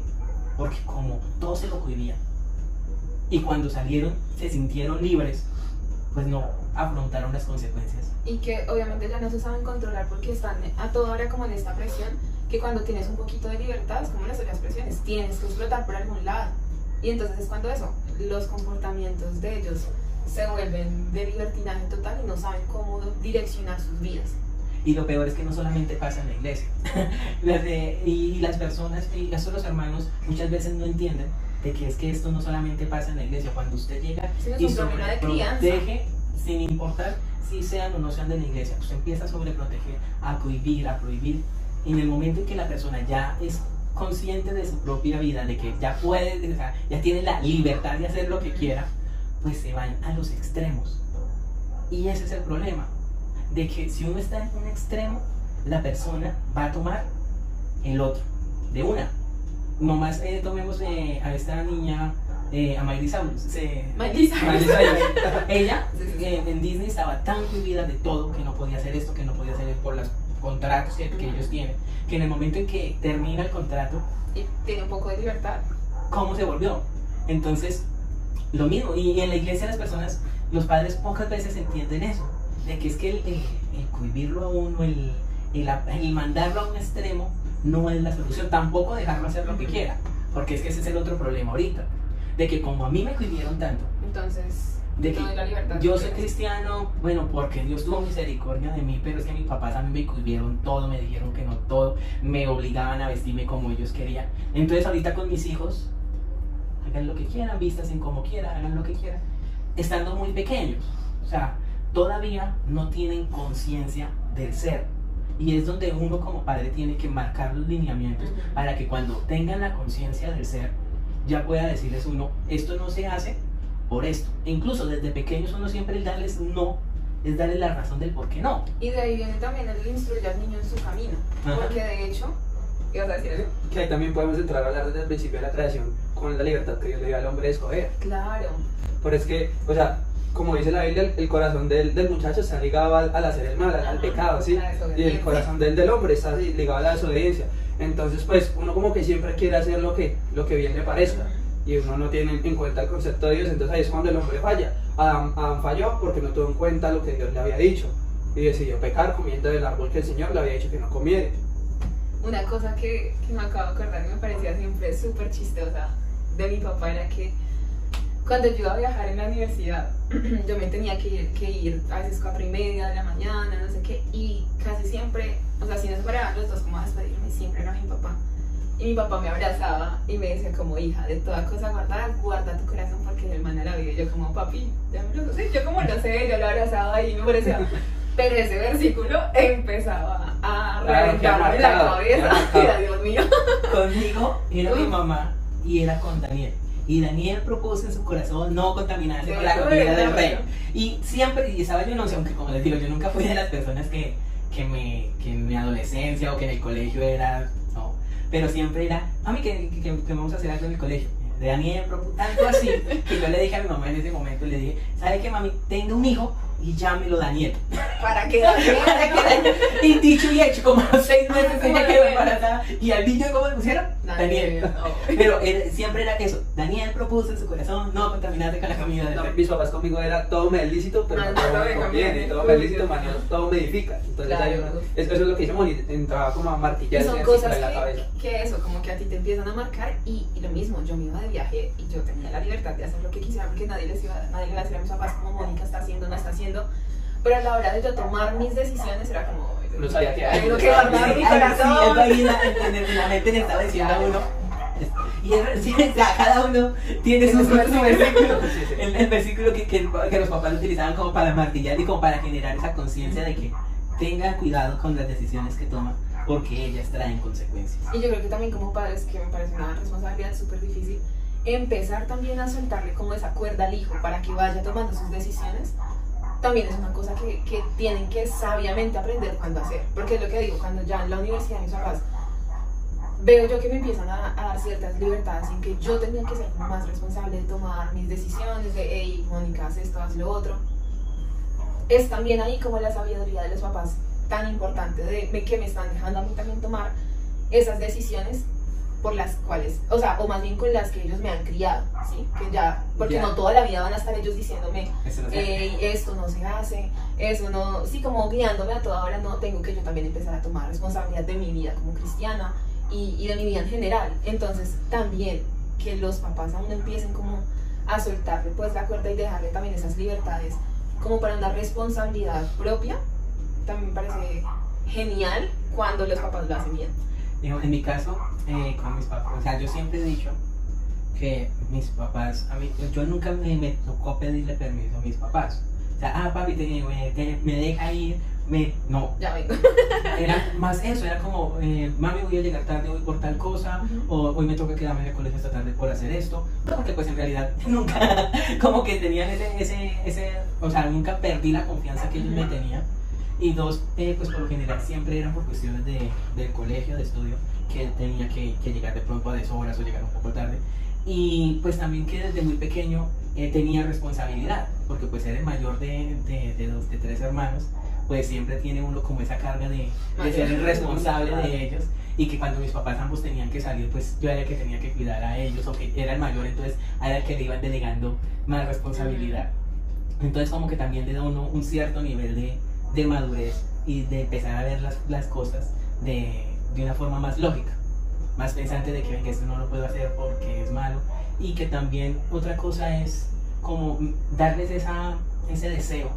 Speaker 1: Porque como todos se lo cohibían. Y cuando salieron, se sintieron libres, pues no afrontaron las consecuencias.
Speaker 3: y que obviamente ya no se saben controlar porque están a toda hora como en esta presión que cuando tienes un poquito de libertad, es como las otras presiones, tienes que explotar por algún lado. Y entonces es cuando eso, los comportamientos de ellos se vuelven de libertinaje total y no saben cómo direccionar sus vidas.
Speaker 1: Y lo peor es que no solamente pasa en la iglesia. Las de- y las personas, y eso los hermanos muchas veces no entienden de que es que esto no solamente pasa en la iglesia. Cuando usted llega
Speaker 3: Sí, es
Speaker 1: y sobreprotege, sin importar si sean o no sean de la iglesia, usted empieza a sobreproteger, a cohibir, a prohibir. Y en el momento en que la persona ya es consciente de su propia vida, de que ya puede, o sea, ya tiene la libertad de hacer lo que quiera, pues se van a los extremos. Y ese es el problema, de que si uno está en un extremo, la persona va a tomar el otro, de una. Nomás eh, tomemos eh, a esta niña, eh, a Miley Cyrus.
Speaker 3: Miley.
Speaker 1: Ella eh, en Disney estaba tan cohibida de todo que no podía hacer esto, que no podía hacer por los contratos que, ellos tienen, que en el momento en que termina el contrato,
Speaker 3: Y tiene un poco de libertad.
Speaker 1: cómo se volvió. Entonces, lo mismo. Y en la iglesia las personas, los padres pocas veces entienden eso. De que es que el, el- el cohibirlo a uno, el, el, el mandarlo a un extremo, no es la solución. Tampoco dejarlo hacer lo que quiera. Porque es que ese es el otro problema ahorita. De que como a mí me cohibieron tanto,
Speaker 3: Entonces,
Speaker 1: De que
Speaker 3: la libertad.
Speaker 1: yo soy cristiano, bueno, porque Dios tuvo misericordia de mí, pero es que mis papás a mí me cohibieron todo, me dijeron que no todo, me obligaban a vestirme como ellos querían. Entonces ahorita con mis hijos, hagan lo que quieran, vístanse como quieran, hagan lo que quieran, estando muy pequeños. O sea, todavía no tienen conciencia del ser. Y es donde uno como padre tiene que marcar los lineamientos para que cuando tengan la conciencia del ser, ya pueda decirles uno, esto no se hace por esto. E incluso desde pequeños uno siempre darles no es darle la razón del por qué no.
Speaker 3: Y de ahí viene también el instruir al niño en su camino.
Speaker 1: Ajá.
Speaker 3: Porque de hecho, ¿ibas a decir algo?
Speaker 2: Que ahí también podemos entrar a hablar desde el principio de la creación con la libertad que Dios le dio al hombre de escoger.
Speaker 3: Claro.
Speaker 2: Pero es que, o sea, como dice la Biblia, el, el corazón del, del muchacho está ligado al, al hacer el mal, al, al pecado, ¿sí? Y el corazón del, del hombre está ligado a la desobediencia. Entonces, pues, uno como que siempre quiere hacer lo que, lo que bien le parezca. Y uno no tiene en cuenta el concepto de Dios, entonces ahí es cuando el hombre falla. Adán, Adán falló porque no tuvo en cuenta lo que Dios le había dicho. Y decidió pecar comiendo del árbol que el Señor le había dicho que no comiera.
Speaker 3: Una cosa que, que me acabo de acordar y me parecía siempre súper chistosa de mi papá era que cuando yo iba a viajar en la universidad, yo me tenía que ir, que ir a veces cuatro y media de la mañana, no sé qué, y casi siempre, o sea, si nos paraban los dos como a despedirme, siempre era mi papá. Y mi papá me abrazaba y me decía como hija, de toda cosa guardada, guarda tu corazón porque el man la vida. Y yo como papi, ya me lo sé, yo como lo sé, yo lo abrazaba y me parecía... Pero ese versículo empezaba a
Speaker 2: Claro, que
Speaker 3: reventarme la cabeza. Mira, Dios mío.
Speaker 1: Conmigo era mi mamá y era con Daniel. Y Daniel propuso en su corazón no contaminarse con la comida del rey. Y siempre, y estaba yo no sé, aunque como les digo, yo nunca fui de las personas que, que, me, que en mi adolescencia o que en el colegio era, no. Pero siempre era, mami, que, que, vamos a hacer algo en el colegio. De Daniel tanto así que yo le dije a mi mamá en ese momento, le dije, ¿sabe qué, mami? Tenga un hijo y llámelo Daniel.
Speaker 3: Para que para que
Speaker 1: Y dicho y hecho, como a los seis meses ella quedó embarazada. Y al niño, ¿cómo le pusieron? Daniel. Pero era- siempre era eso. Daniel propuso en su corazón no contaminarse con la comida
Speaker 2: No, mis papás conmigo era todo me es lícito, pero
Speaker 3: Ah,
Speaker 2: no
Speaker 3: no,
Speaker 2: todo me conviene, todo me es lícito, todo me edifica. Entonces
Speaker 3: Claro.
Speaker 2: eso, eso es lo que hizo Moni, entraba como a
Speaker 3: Y
Speaker 2: martillarse
Speaker 3: son
Speaker 2: así
Speaker 3: cosas
Speaker 2: la
Speaker 3: que,
Speaker 2: cabeza.
Speaker 3: que eso, como que a ti te empiezan a marcar y, y lo mismo, yo me iba de viaje y yo tenía la libertad de hacer lo que quisiera porque nadie les iba, nadie le iba a decir a mis papás como Mónica está haciendo, no está haciendo. Pero a la hora de yo tomar mis decisiones era como...
Speaker 2: No sabía qué hay.
Speaker 3: Tengo que guardar mi corazón.
Speaker 1: sí, es ahí la, en, en la mente le estaba diciendo a uno. Y es- sí, o sea, cada uno tiene su,
Speaker 3: Tiene su
Speaker 1: su versículo.
Speaker 2: Sí, sí.
Speaker 1: El, el versículo que, que, que los papás utilizaban como para martillar y como para generar esa conciencia de que tenga cuidado con las decisiones que toma porque ellas traen consecuencias.
Speaker 3: Y yo creo que también como padres, que me parece una responsabilidad súper difícil, empezar también a soltarle como esa cuerda al hijo para que vaya tomando sus decisiones, también es una cosa que, que tienen que sabiamente aprender cuándo hacer. Porque es lo que digo, cuando ya en la universidad mis papás veo yo que me empiezan a, a dar ciertas libertades en que yo tenía que ser más responsable de tomar mis decisiones, de, hey, Mónica, haz esto, haz lo otro. Es también ahí como la sabiduría de los papás tan importante de, de que me están dejando a mí también tomar esas decisiones por las cuales, o sea, o más bien con las que ellos me han criado, ¿sí? Que ya, porque
Speaker 2: Ya.
Speaker 3: no toda la vida van a estar ellos diciéndome,
Speaker 1: no se-
Speaker 3: "Ey, esto no se hace, eso no, sí, como guiándome a toda hora, no, tengo que yo también empezar a tomar responsabilidad de mi vida como cristiana y, y de mi vida en general. Entonces, también que los papás aún empiecen como a soltarle pues la cuerda y dejarle también esas libertades como para una responsabilidad propia, también me parece genial cuando los papás lo hacen bien.
Speaker 1: En mi caso, eh, con mis papás, o sea, yo siempre he dicho que mis papás, a mí, yo nunca me, me tocó pedirle permiso a mis papás. O sea, ah, papi, te- me, te- me deja ir, me, no,
Speaker 3: Ya vengo.
Speaker 1: era más eso, era como, eh, mami, voy a llegar tarde hoy por tal cosa,
Speaker 3: Ujú.
Speaker 1: o hoy me toca quedarme en el colegio esta tarde por hacer esto, porque pues en realidad nunca, como que tenían ese, ese, ese, o sea, nunca perdí la confianza que ellos me tenían. Y dos, eh, pues por lo general siempre eran por cuestiones de, del colegio, de estudio, que tenía que, que llegar de pronto a deshoras o llegar un poco tarde. Y pues también que desde muy pequeño eh, tenía responsabilidad, porque pues era el mayor de, de, de, dos, de tres hermanos, pues siempre tiene uno como esa carga de, de ser el responsable de ellos y que cuando mis papás ambos tenían que salir, pues yo era el que tenía que cuidar a ellos o que era el mayor, entonces era el que le iban delegando más responsabilidad. Entonces como que también le da uno un cierto nivel de, de madurez y de empezar a ver las, las cosas de, de una forma más lógica, más pensante de que venga, esto no lo puedo hacer porque es malo y que también otra cosa es como darles esa, ese deseo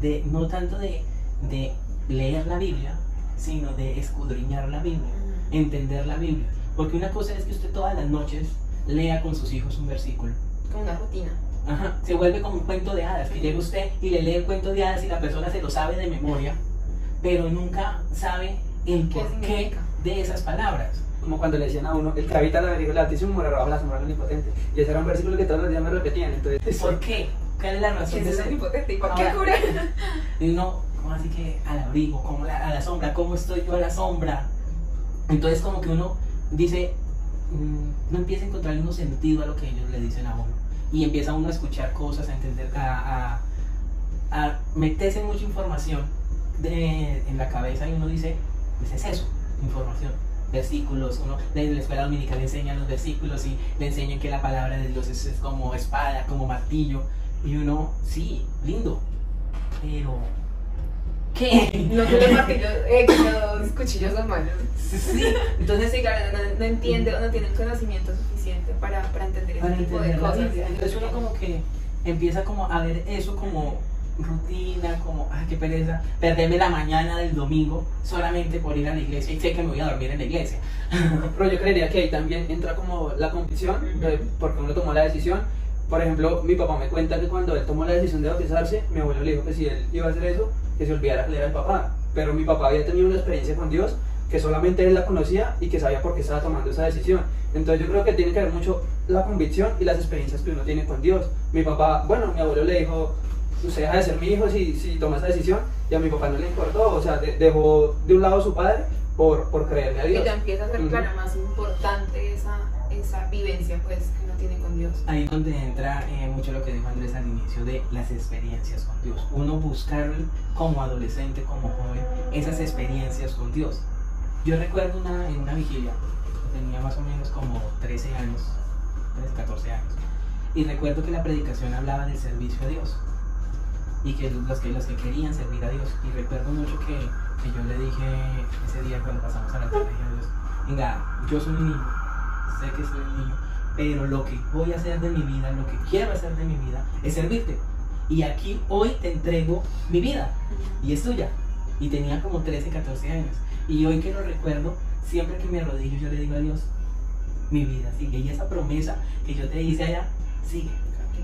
Speaker 1: de no tanto de, de leer la Biblia, sino de escudriñar la Biblia, entender la Biblia. Porque una cosa es que usted todas las noches lea con sus hijos un versículo.
Speaker 3: Como una rutina.
Speaker 1: Ajá, se vuelve como un cuento de hadas, que llega usted y le lee el cuento de hadas y la persona se lo sabe de memoria, pero nunca sabe el
Speaker 3: ¿Qué
Speaker 1: porqué de esas palabras.
Speaker 2: Como cuando le decían a uno, el que habita la abrigo del Altísimo morará bajo la sombra del Omnipotente. Y ese era un versículo que todos los días me repetían. Entonces,
Speaker 1: ¿Por qué? ¿cuál es la razón de
Speaker 3: es
Speaker 1: ser?
Speaker 3: un hipotético. ¿Qué
Speaker 1: Ahora-
Speaker 3: cura?
Speaker 1: Y uno, ¿cómo así que al abrigo? ¿Cómo la- a la sombra? ¿Cómo estoy yo a la sombra? Entonces como que uno dice, mm, no empieza a encontrarle un sentido a lo que ellos le dicen a uno. Y empieza uno a escuchar cosas, a entender, a, a, a meterse mucha información de, en la cabeza y uno dice, pues es eso, información. Versículos, uno en la escuela dominical le enseñan los versículos y le enseñan que la palabra de Dios es, es como espada, como martillo. Y uno, sí, lindo, pero ¿qué?
Speaker 3: No los martillos, eh, los cuchillos son malos.
Speaker 1: Sí, entonces
Speaker 3: Sí, claro, no, no entiende o no tiene el conocimiento suficiente para, para entender ese
Speaker 1: para
Speaker 3: tipo de cosas.
Speaker 1: Entonces uno como que empieza como a ver eso como rutina, como, ay, qué pereza, perderme la mañana del domingo solamente por ir a la iglesia y sé que me voy a dormir en la iglesia.
Speaker 2: Pero yo creería que ahí también entra como la convicción, de- porque uno tomó la decisión. Por ejemplo, mi papá me cuenta que cuando él tomó la decisión de bautizarse, mi abuelo le dijo que si él iba a hacer eso, que se olvidara que él era el papá. Pero mi papá había tenido una experiencia con Dios que solamente él la conocía y que sabía por qué estaba tomando esa decisión. Entonces yo creo que tiene que ver mucho la convicción y las experiencias que uno tiene con Dios. Mi papá, bueno, mi abuelo le dijo, usted deja de ser mi hijo si, si toma esa decisión, y a mi papá no le importó, o sea, de- dejó de un lado a su padre por, por creerle a
Speaker 3: Y
Speaker 2: Dios.
Speaker 3: ya empieza a ser,
Speaker 2: Ujú.
Speaker 3: claro, más importante esa, esa vivencia pues, que uno tiene con Dios.
Speaker 1: Ahí es donde entra eh, mucho lo que dijo Andrés al inicio de las experiencias con Dios. Uno buscar como adolescente, como joven, esas experiencias con Dios. Yo recuerdo una, en una vigilia, tenía más o menos como 13 años, 13, 14 años, y recuerdo que la predicación hablaba del servicio a Dios y que los que, los que querían servir a Dios. Y recuerdo mucho que, que yo le dije ese día cuando pasamos a la tarde, dije a Dios, venga, yo soy un niño, sé que soy un niño, pero lo que voy a hacer de mi vida, lo que quiero hacer de mi vida, es servirte. Y aquí hoy te entrego mi vida y es tuya. Y tenía como 13, 14 años. Y hoy que lo recuerdo, siempre que me arrodillo yo le digo a Dios, mi vida sigue. Y esa promesa que yo te hice allá, sigue.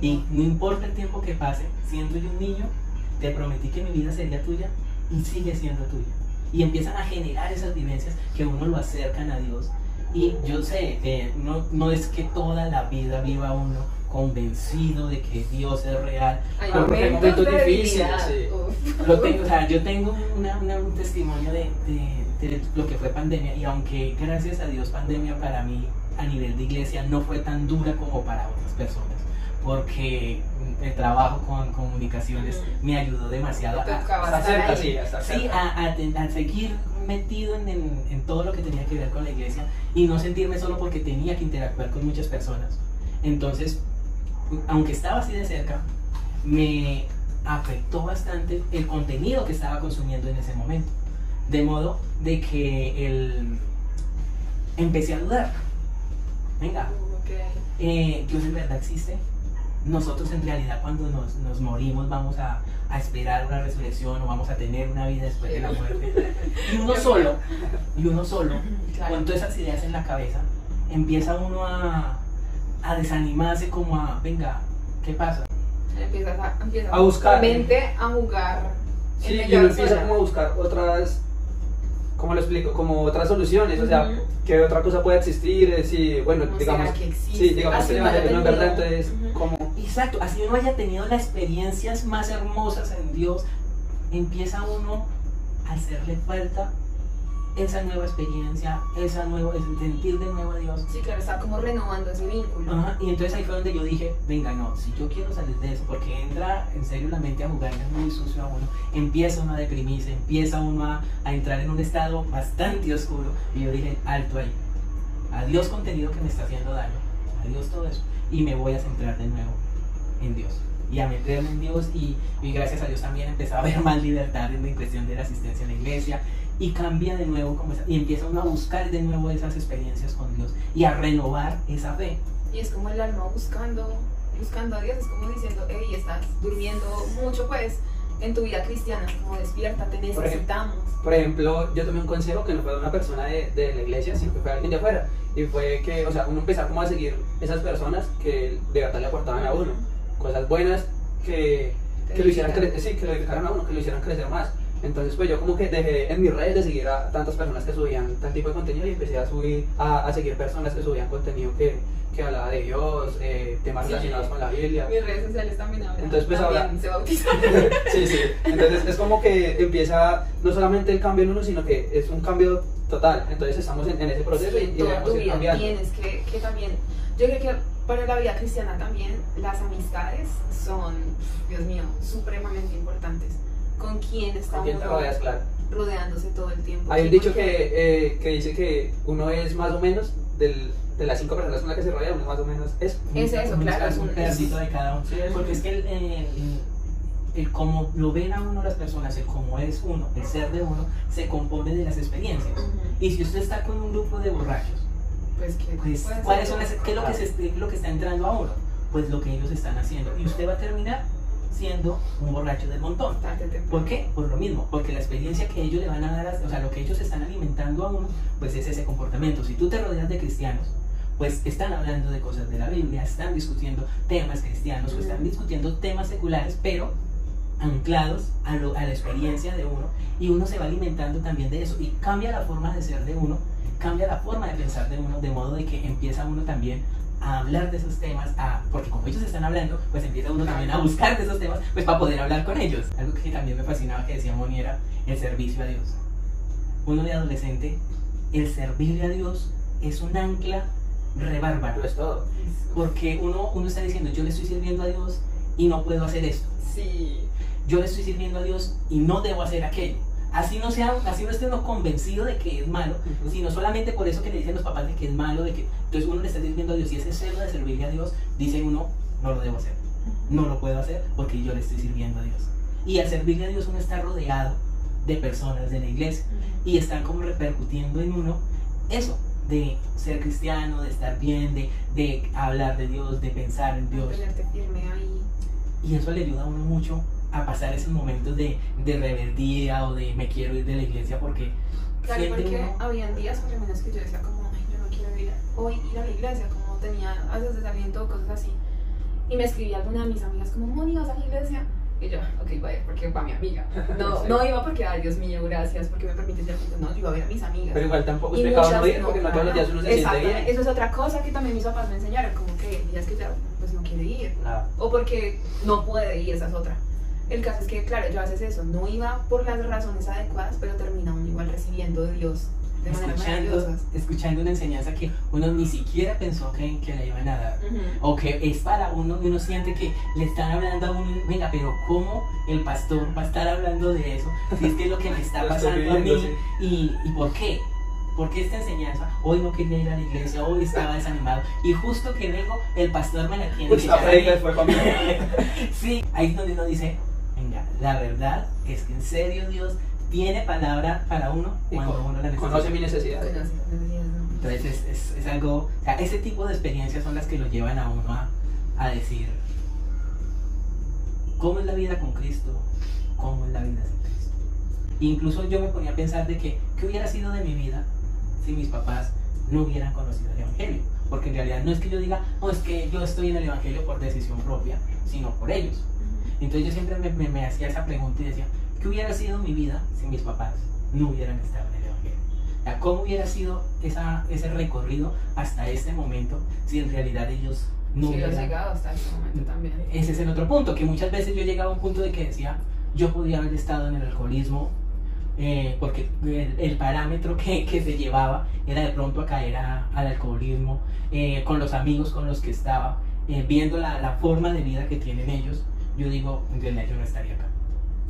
Speaker 1: Y no importa el tiempo que pase, siendo yo un niño, te prometí que mi vida sería tuya y sigue siendo tuya. Y empiezan a generar esas vivencias que uno lo acercan a Dios. Y yo sé, eh, no, no es que toda la vida viva uno convencido de que Dios es real.
Speaker 3: Hay
Speaker 2: Pero porque hay
Speaker 3: momentos
Speaker 2: difíciles, sí.
Speaker 1: Lo tengo, o sea, yo tengo una, una- un testimonio de, de- de lo que fue pandemia y aunque gracias a Dios pandemia para mí a nivel de iglesia no fue tan dura como para otras personas porque el trabajo con comunicaciones me ayudó demasiado a, a, a a seguir metido en, todo lo que tenía que ver con la iglesia y no sentirme solo porque tenía que interactuar con muchas personas. Entonces, aunque estaba así de cerca, me afectó bastante el contenido que estaba consumiendo en ese momento. De modo de que el, empecé a dudar. Venga,
Speaker 3: Ok.
Speaker 1: eh, Dios en verdad existe. Nosotros en realidad cuando nos, nos morimos vamos a, a esperar una resurrección o vamos a tener una vida después de la muerte. Y uno solo, y uno solo,
Speaker 3: Claro.
Speaker 1: con todas esas ideas en la cabeza, empieza uno a, a desanimarse como a, venga, ¿qué pasa?
Speaker 3: Empiezas a, empiezas
Speaker 2: A buscar.
Speaker 3: mente a jugar.
Speaker 2: Sí, y uno empieza como a buscar otras, ¿cómo lo explico? Como otras soluciones, o sea, que otra cosa puede existir, eh, si, bueno,
Speaker 3: ¿Cómo
Speaker 2: digamos,
Speaker 3: será que existe?
Speaker 2: sí, digamos
Speaker 3: Así
Speaker 2: que
Speaker 3: no haya
Speaker 2: verdad, como,
Speaker 1: Exacto, así uno haya tenido las experiencias más hermosas en Dios, empieza uno a hacerle falta esa nueva experiencia, esa nueva, ese sentir de nuevo a Dios.
Speaker 3: Sí, claro, está como renovando ese vínculo.
Speaker 1: Ajá, y entonces ahí fue donde yo dije, venga, no, si yo quiero salir de eso, porque entra en serio la mente a jugar, es muy sucio a uno, empieza uno a deprimirse, empieza uno a, a entrar en un estado bastante oscuro, y yo dije, alto ahí, adiós contenido que me está haciendo daño, adiós todo eso, y me voy a centrar de nuevo en Dios, y a meterme en Dios, y, y gracias a Dios también empezó a haber más libertad en la cuestión de la asistencia a la iglesia, y cambia de nuevo, como esa- y empieza uno a buscar de nuevo esas experiencias con Dios, y a renovar esa fe.
Speaker 3: Y es como el alma buscando, buscando a Dios, es como diciendo, hey, estás durmiendo mucho pues en tu vida cristiana, como despierta, te necesitamos.
Speaker 2: por ejemplo, yo tomé un consejo que no fue de una persona de, de la iglesia, sino que fue alguien de afuera, y fue que, o sea, uno empezaba como a seguir esas personas que de verdad le aportaban a uno, cosas buenas que, que lo hicieran crecer, sí, que lo a uno, que lo hicieran crecer más. Entonces pues yo como que dejé en mis redes de seguir a tantas personas que subían tal tipo de contenido y empecé a subir, a, a seguir personas que subían contenido que, que hablaba de Dios, eh, temas
Speaker 3: Sí.
Speaker 2: relacionados con la Biblia.
Speaker 3: Mis redes sociales también ahora.
Speaker 2: Entonces, pues,
Speaker 3: también
Speaker 2: ahora-
Speaker 3: se bautizan.
Speaker 2: Sí, sí. Entonces es como que empieza no solamente el cambio en uno, sino que es un cambio total. Entonces estamos en, en ese proceso
Speaker 3: Sí,
Speaker 2: y, y debemos ir cambiando.
Speaker 3: tienes que, que también, yo creo que para la vida cristiana también las amistades son, Dios mío, supremamente importantes. ¿Con quién está
Speaker 2: ¿Con quién te
Speaker 3: uno
Speaker 2: rodeas? Claro.
Speaker 3: rodeándose todo el tiempo?
Speaker 2: Hay un dicho que, eh, que dice que uno es más o menos del, de las cinco personas con las que se rodea, uno es más o menos eso.
Speaker 3: Es eso,
Speaker 1: Un-
Speaker 3: claro, es un-
Speaker 1: pedacito de cada uno.
Speaker 2: Sí,
Speaker 1: Porque es que el, el, el cómo lo ven a uno las personas, el cómo es uno, el ser de uno, se compone de las experiencias.
Speaker 3: Ujú.
Speaker 1: Y si usted está con un grupo de borrachos,
Speaker 3: Pues, ¿qué,
Speaker 1: pues, ¿cuáles son las- ¿qué, es lo que se, qué es lo que está entrando a uno? Pues lo que ellos están haciendo. Y usted va a terminar siendo un borracho del montón. ¿Por qué? Por lo mismo, porque la experiencia que ellos le van a dar, a- o sea, lo que ellos están alimentando a uno, pues es ese comportamiento. Si tú te rodeas de cristianos, pues están hablando de cosas de la Biblia, están discutiendo temas cristianos, o están discutiendo temas seculares, pero anclados a, lo- a la experiencia de uno, y uno se va alimentando también de eso, y cambia la forma de ser de uno, cambia la forma de pensar de uno, de modo de que empieza uno también a hablar de esos temas, a, porque como ellos están hablando, pues empieza uno también a buscar de esos temas, pues para poder hablar con ellos. Algo que también me fascinaba que decía Moni era el servicio a Dios. Uno de adolescente, el servirle a Dios es un ancla re bárbaro,
Speaker 2: Lo es todo.
Speaker 1: porque uno, uno está diciendo, yo le estoy sirviendo a Dios y no puedo hacer esto.
Speaker 3: Sí.
Speaker 1: Yo le estoy sirviendo a Dios y no debo hacer aquello. Así no, sea, así no convencido de que es malo, sino solamente por eso que le dicen los papás de que es malo, de que entonces uno le está sirviendo a Dios y ese celo de servirle a Dios, dice uno, no lo debo hacer, no lo puedo hacer porque yo le estoy sirviendo a Dios. Y al servirle a Dios uno está rodeado de personas de la iglesia y están como repercutiendo en uno eso, de ser cristiano, de estar bien, de, de hablar de Dios, de pensar en Dios.
Speaker 3: Firme ahí.
Speaker 1: Y eso le ayuda a uno mucho a pasar esos momentos de, de rebeldía o de me quiero ir de la iglesia porque
Speaker 3: Claro, porque
Speaker 1: uno-
Speaker 3: habían días por lo menos que yo decía como, ay, yo no quiero ir hoy ir a la iglesia, como tenía a veces desaliento o cosas así. Y me escribía alguna de mis amigas como, Moni, ¿vas a la iglesia? Y yo, ok, voy a ir porque va mi amiga. No,
Speaker 2: Sí.
Speaker 3: no iba porque, ay, Dios mío, gracias, porque me permites ir. No, yo iba a ver a mis amigas.
Speaker 2: Pero igual tampoco es pecado no ir, porque no todos los días uno se siente bien.
Speaker 3: Eso es otra cosa que también mis papás me enseñaron, como que días que ya pues no quiere ir.
Speaker 2: Ah,
Speaker 3: O porque no puede ir, esa es otra. El caso es que, claro, yo haces eso, no iba por las razones adecuadas, pero termina uno igual recibiendo de Dios de
Speaker 1: escuchando, escuchando una enseñanza que uno ni siquiera pensó que, que le iban a dar. O que es para uno y uno siente que le están hablando a uno, venga, pero ¿cómo el pastor va a estar hablando de eso? Si es que es lo que me está pasando a mí. ¿Y, ¿Y por qué? ¿Por qué esta enseñanza? Hoy no quería ir a la iglesia, hoy estaba desanimado. Y justo que vengo, el pastor me la tiene
Speaker 2: Pues
Speaker 1: que
Speaker 2: la fue conmigo.
Speaker 1: Sí, ahí es donde uno dice, la verdad es que en serio Dios tiene palabra para uno cuando
Speaker 2: con-
Speaker 1: uno la necesita.
Speaker 2: Conoce mi necesidad.
Speaker 1: Entonces es, es, es algo, o sea, ese tipo de experiencias son las que lo llevan a uno a, a decir, ¿cómo es la vida con Cristo? ¿Cómo es la vida sin Cristo? Incluso yo me ponía a pensar de que, ¿qué hubiera sido de mi vida si mis papás no hubieran conocido el Evangelio? Porque en realidad no es que yo diga, no, es que yo estoy en el Evangelio por decisión propia, sino por ellos. Entonces yo siempre me, me- me hacía esa pregunta y decía, ¿qué hubiera sido mi vida si mis papás no hubieran estado en el Evangelio? O sea, ¿Cómo hubiera sido esa, ese recorrido hasta este momento si en realidad ellos no
Speaker 3: Sí,
Speaker 1: hubieran...
Speaker 3: llegado hasta ese momento también.
Speaker 1: Ese es el otro punto, que muchas veces yo llegaba a un punto de que decía, yo podía haber estado en el alcoholismo, eh, porque el, el parámetro que, que se llevaba era de pronto a caer a- al alcoholismo, eh, con los amigos con los que estaba, eh, viendo la, la forma de vida que tienen ellos, yo digo, realidad yo no estaría acá.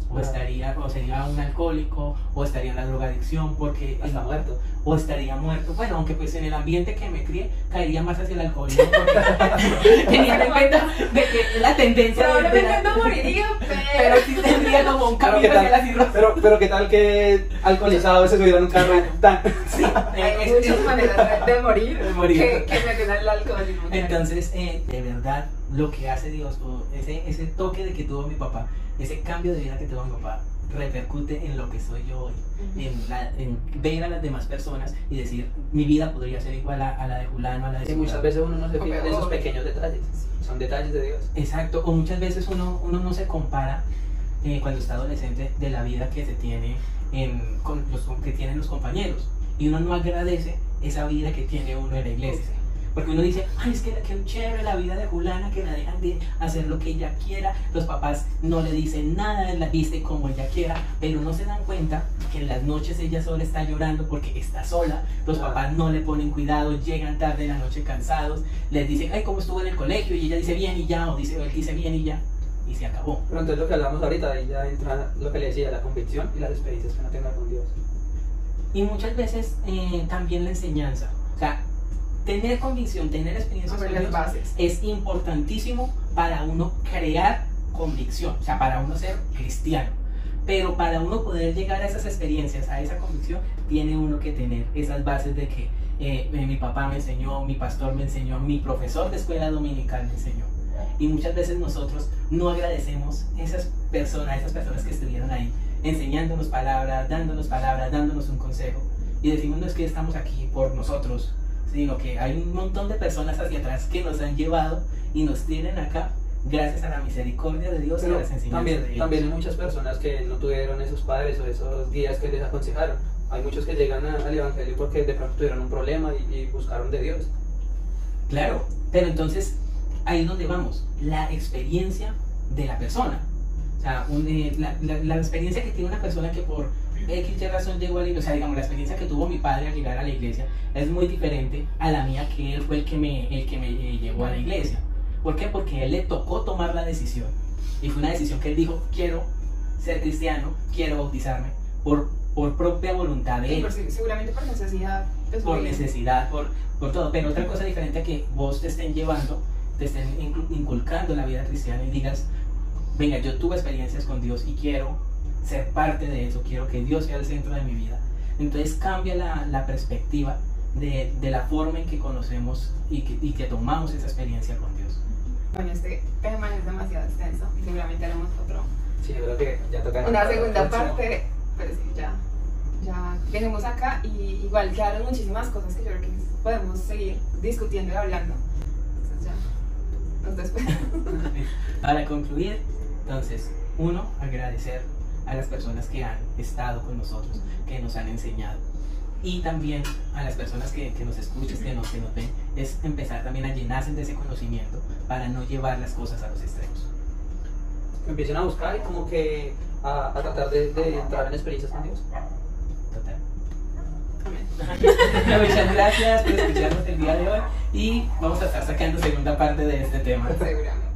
Speaker 1: O
Speaker 2: Claro.
Speaker 1: estaría, o sería un alcohólico, o estaría en la drogadicción, porque
Speaker 2: Está muerto.
Speaker 1: o estaría muerto. Bueno, aunque pues en el ambiente que me crié caería más hacia el alcoholismo porque teniendo en cuenta de que la tendencia
Speaker 3: Probablemente no moriría,
Speaker 1: pero
Speaker 3: pero...
Speaker 1: sí tendría como un
Speaker 2: Pero
Speaker 1: camino
Speaker 2: qué
Speaker 1: hacia la
Speaker 2: tal,
Speaker 1: cirrosis.
Speaker 2: pero, pero qué tal que alcoholizado se subiera en un carro tan...
Speaker 1: Sí, eh,
Speaker 3: Hay muchas maneras de, de morir,
Speaker 1: De morir.
Speaker 3: que, que meter al alcoholismo.
Speaker 1: Entonces, eh, de verdad, lo que hace Dios, o ese, ese toque de que tuvo mi papá, ese cambio de vida que tuvo mi papá, repercute en lo que soy yo hoy. En, la- en ver a las demás personas y decir, mi vida podría ser igual a, a la de Julano, a la de
Speaker 2: Y muchas
Speaker 1: Sutano".
Speaker 2: veces uno no se fija en esos pequeños detalles. Son detalles de Dios.
Speaker 1: Exacto, o muchas veces uno, uno no se compara eh, cuando está adolescente de la vida que se tiene en, con los que tienen los compañeros. Y uno no agradece esa vida que tiene uno en la iglesia. Porque uno dice, ay, es que qué chévere la vida de Julana, que la dejan de hacer lo que ella quiera, los papás no le dicen nada, la viste como ella quiera, pero no se dan cuenta que en las noches ella sola está llorando porque está sola, los papás no le ponen cuidado, llegan tarde en la noche cansados, les dicen, ay, ¿cómo estuvo en el colegio? Y ella dice bien y ya, o dice, él dice bien y ya, y se acabó.
Speaker 2: Pero entonces lo que hablamos ahorita, ahí ya entra lo que le decía, la convicción y las experiencias que uno tenga con Dios.
Speaker 1: Y muchas veces eh, también la enseñanza. O sea, tener convicción, tener experiencias
Speaker 3: Sobre las bases.
Speaker 1: es importantísimo para uno crear convicción, o sea, para uno ser cristiano. Pero para uno poder llegar a esas experiencias, a esa convicción, tiene uno que tener esas bases de que eh, eh, mi papá me enseñó, mi pastor me enseñó, mi profesor de escuela dominical me enseñó. Y muchas veces nosotros no agradecemos esas personas, esas personas que estuvieron ahí enseñándonos palabras, dándonos palabras, dándonos un consejo. Y decimos no es que estamos aquí por nosotros, sino que hay un montón de personas hacia atrás que nos han llevado y nos tienen acá gracias a la misericordia de Dios y a las enseñanzas
Speaker 2: también,
Speaker 1: de Dios.
Speaker 2: también hay muchas personas que no tuvieron esos padres o esos guías que les aconsejaron. Hay muchos que llegan a- al Evangelio porque de pronto tuvieron un problema y, y buscaron de Dios.
Speaker 1: Claro, pero entonces ahí es donde vamos, la experiencia de la persona. O sea, un, eh, la, la- la experiencia que tiene una persona que por X y razón llegó a la iglesia, o sea, digamos, la experiencia que tuvo mi padre al llegar a la iglesia es muy diferente a la mía que él fue el que me, el que me eh, llevó a la iglesia. ¿Por qué? Porque él le tocó tomar la decisión. Y fue una decisión que él dijo, quiero ser cristiano, quiero bautizarme, por, por propia voluntad de él
Speaker 3: por- seguramente por necesidad. su
Speaker 1: por necesidad, por, por todo. Pero otra cosa diferente a que vos te estén llevando, te estén incul- inculcando la vida cristiana y digas, venga, yo tuve experiencias con Dios y quiero ser parte de eso, quiero que Dios sea el centro de mi vida. Entonces cambia la, la perspectiva de, de la forma en que conocemos y que, y que tomamos esa experiencia con Dios.
Speaker 3: Bueno, este tema es demasiado extenso y seguramente haremos otro.
Speaker 2: Sí, yo creo que ya toca.
Speaker 3: Una segunda parte, pero sí, ya, ya dejemos acá y igual quedaron muchísimas cosas que yo creo que podemos seguir discutiendo y hablando. Entonces ya, nos despedimos.
Speaker 1: Para concluir, entonces, uno, agradecer a las personas que han estado con nosotros, que nos han enseñado. Y también a las personas que, que nos escuchan, que nos, que nos ven, es empezar también a llenarse de ese conocimiento para no llevar las cosas a los extremos.
Speaker 2: Que empiecen a buscar y como que a, a tratar de, de entrar en experiencias con Dios.
Speaker 1: Total.
Speaker 3: Amén.
Speaker 1: Muchas gracias por escucharnos el día de hoy y vamos a estar sacando segunda parte de este tema.
Speaker 3: Seguramente.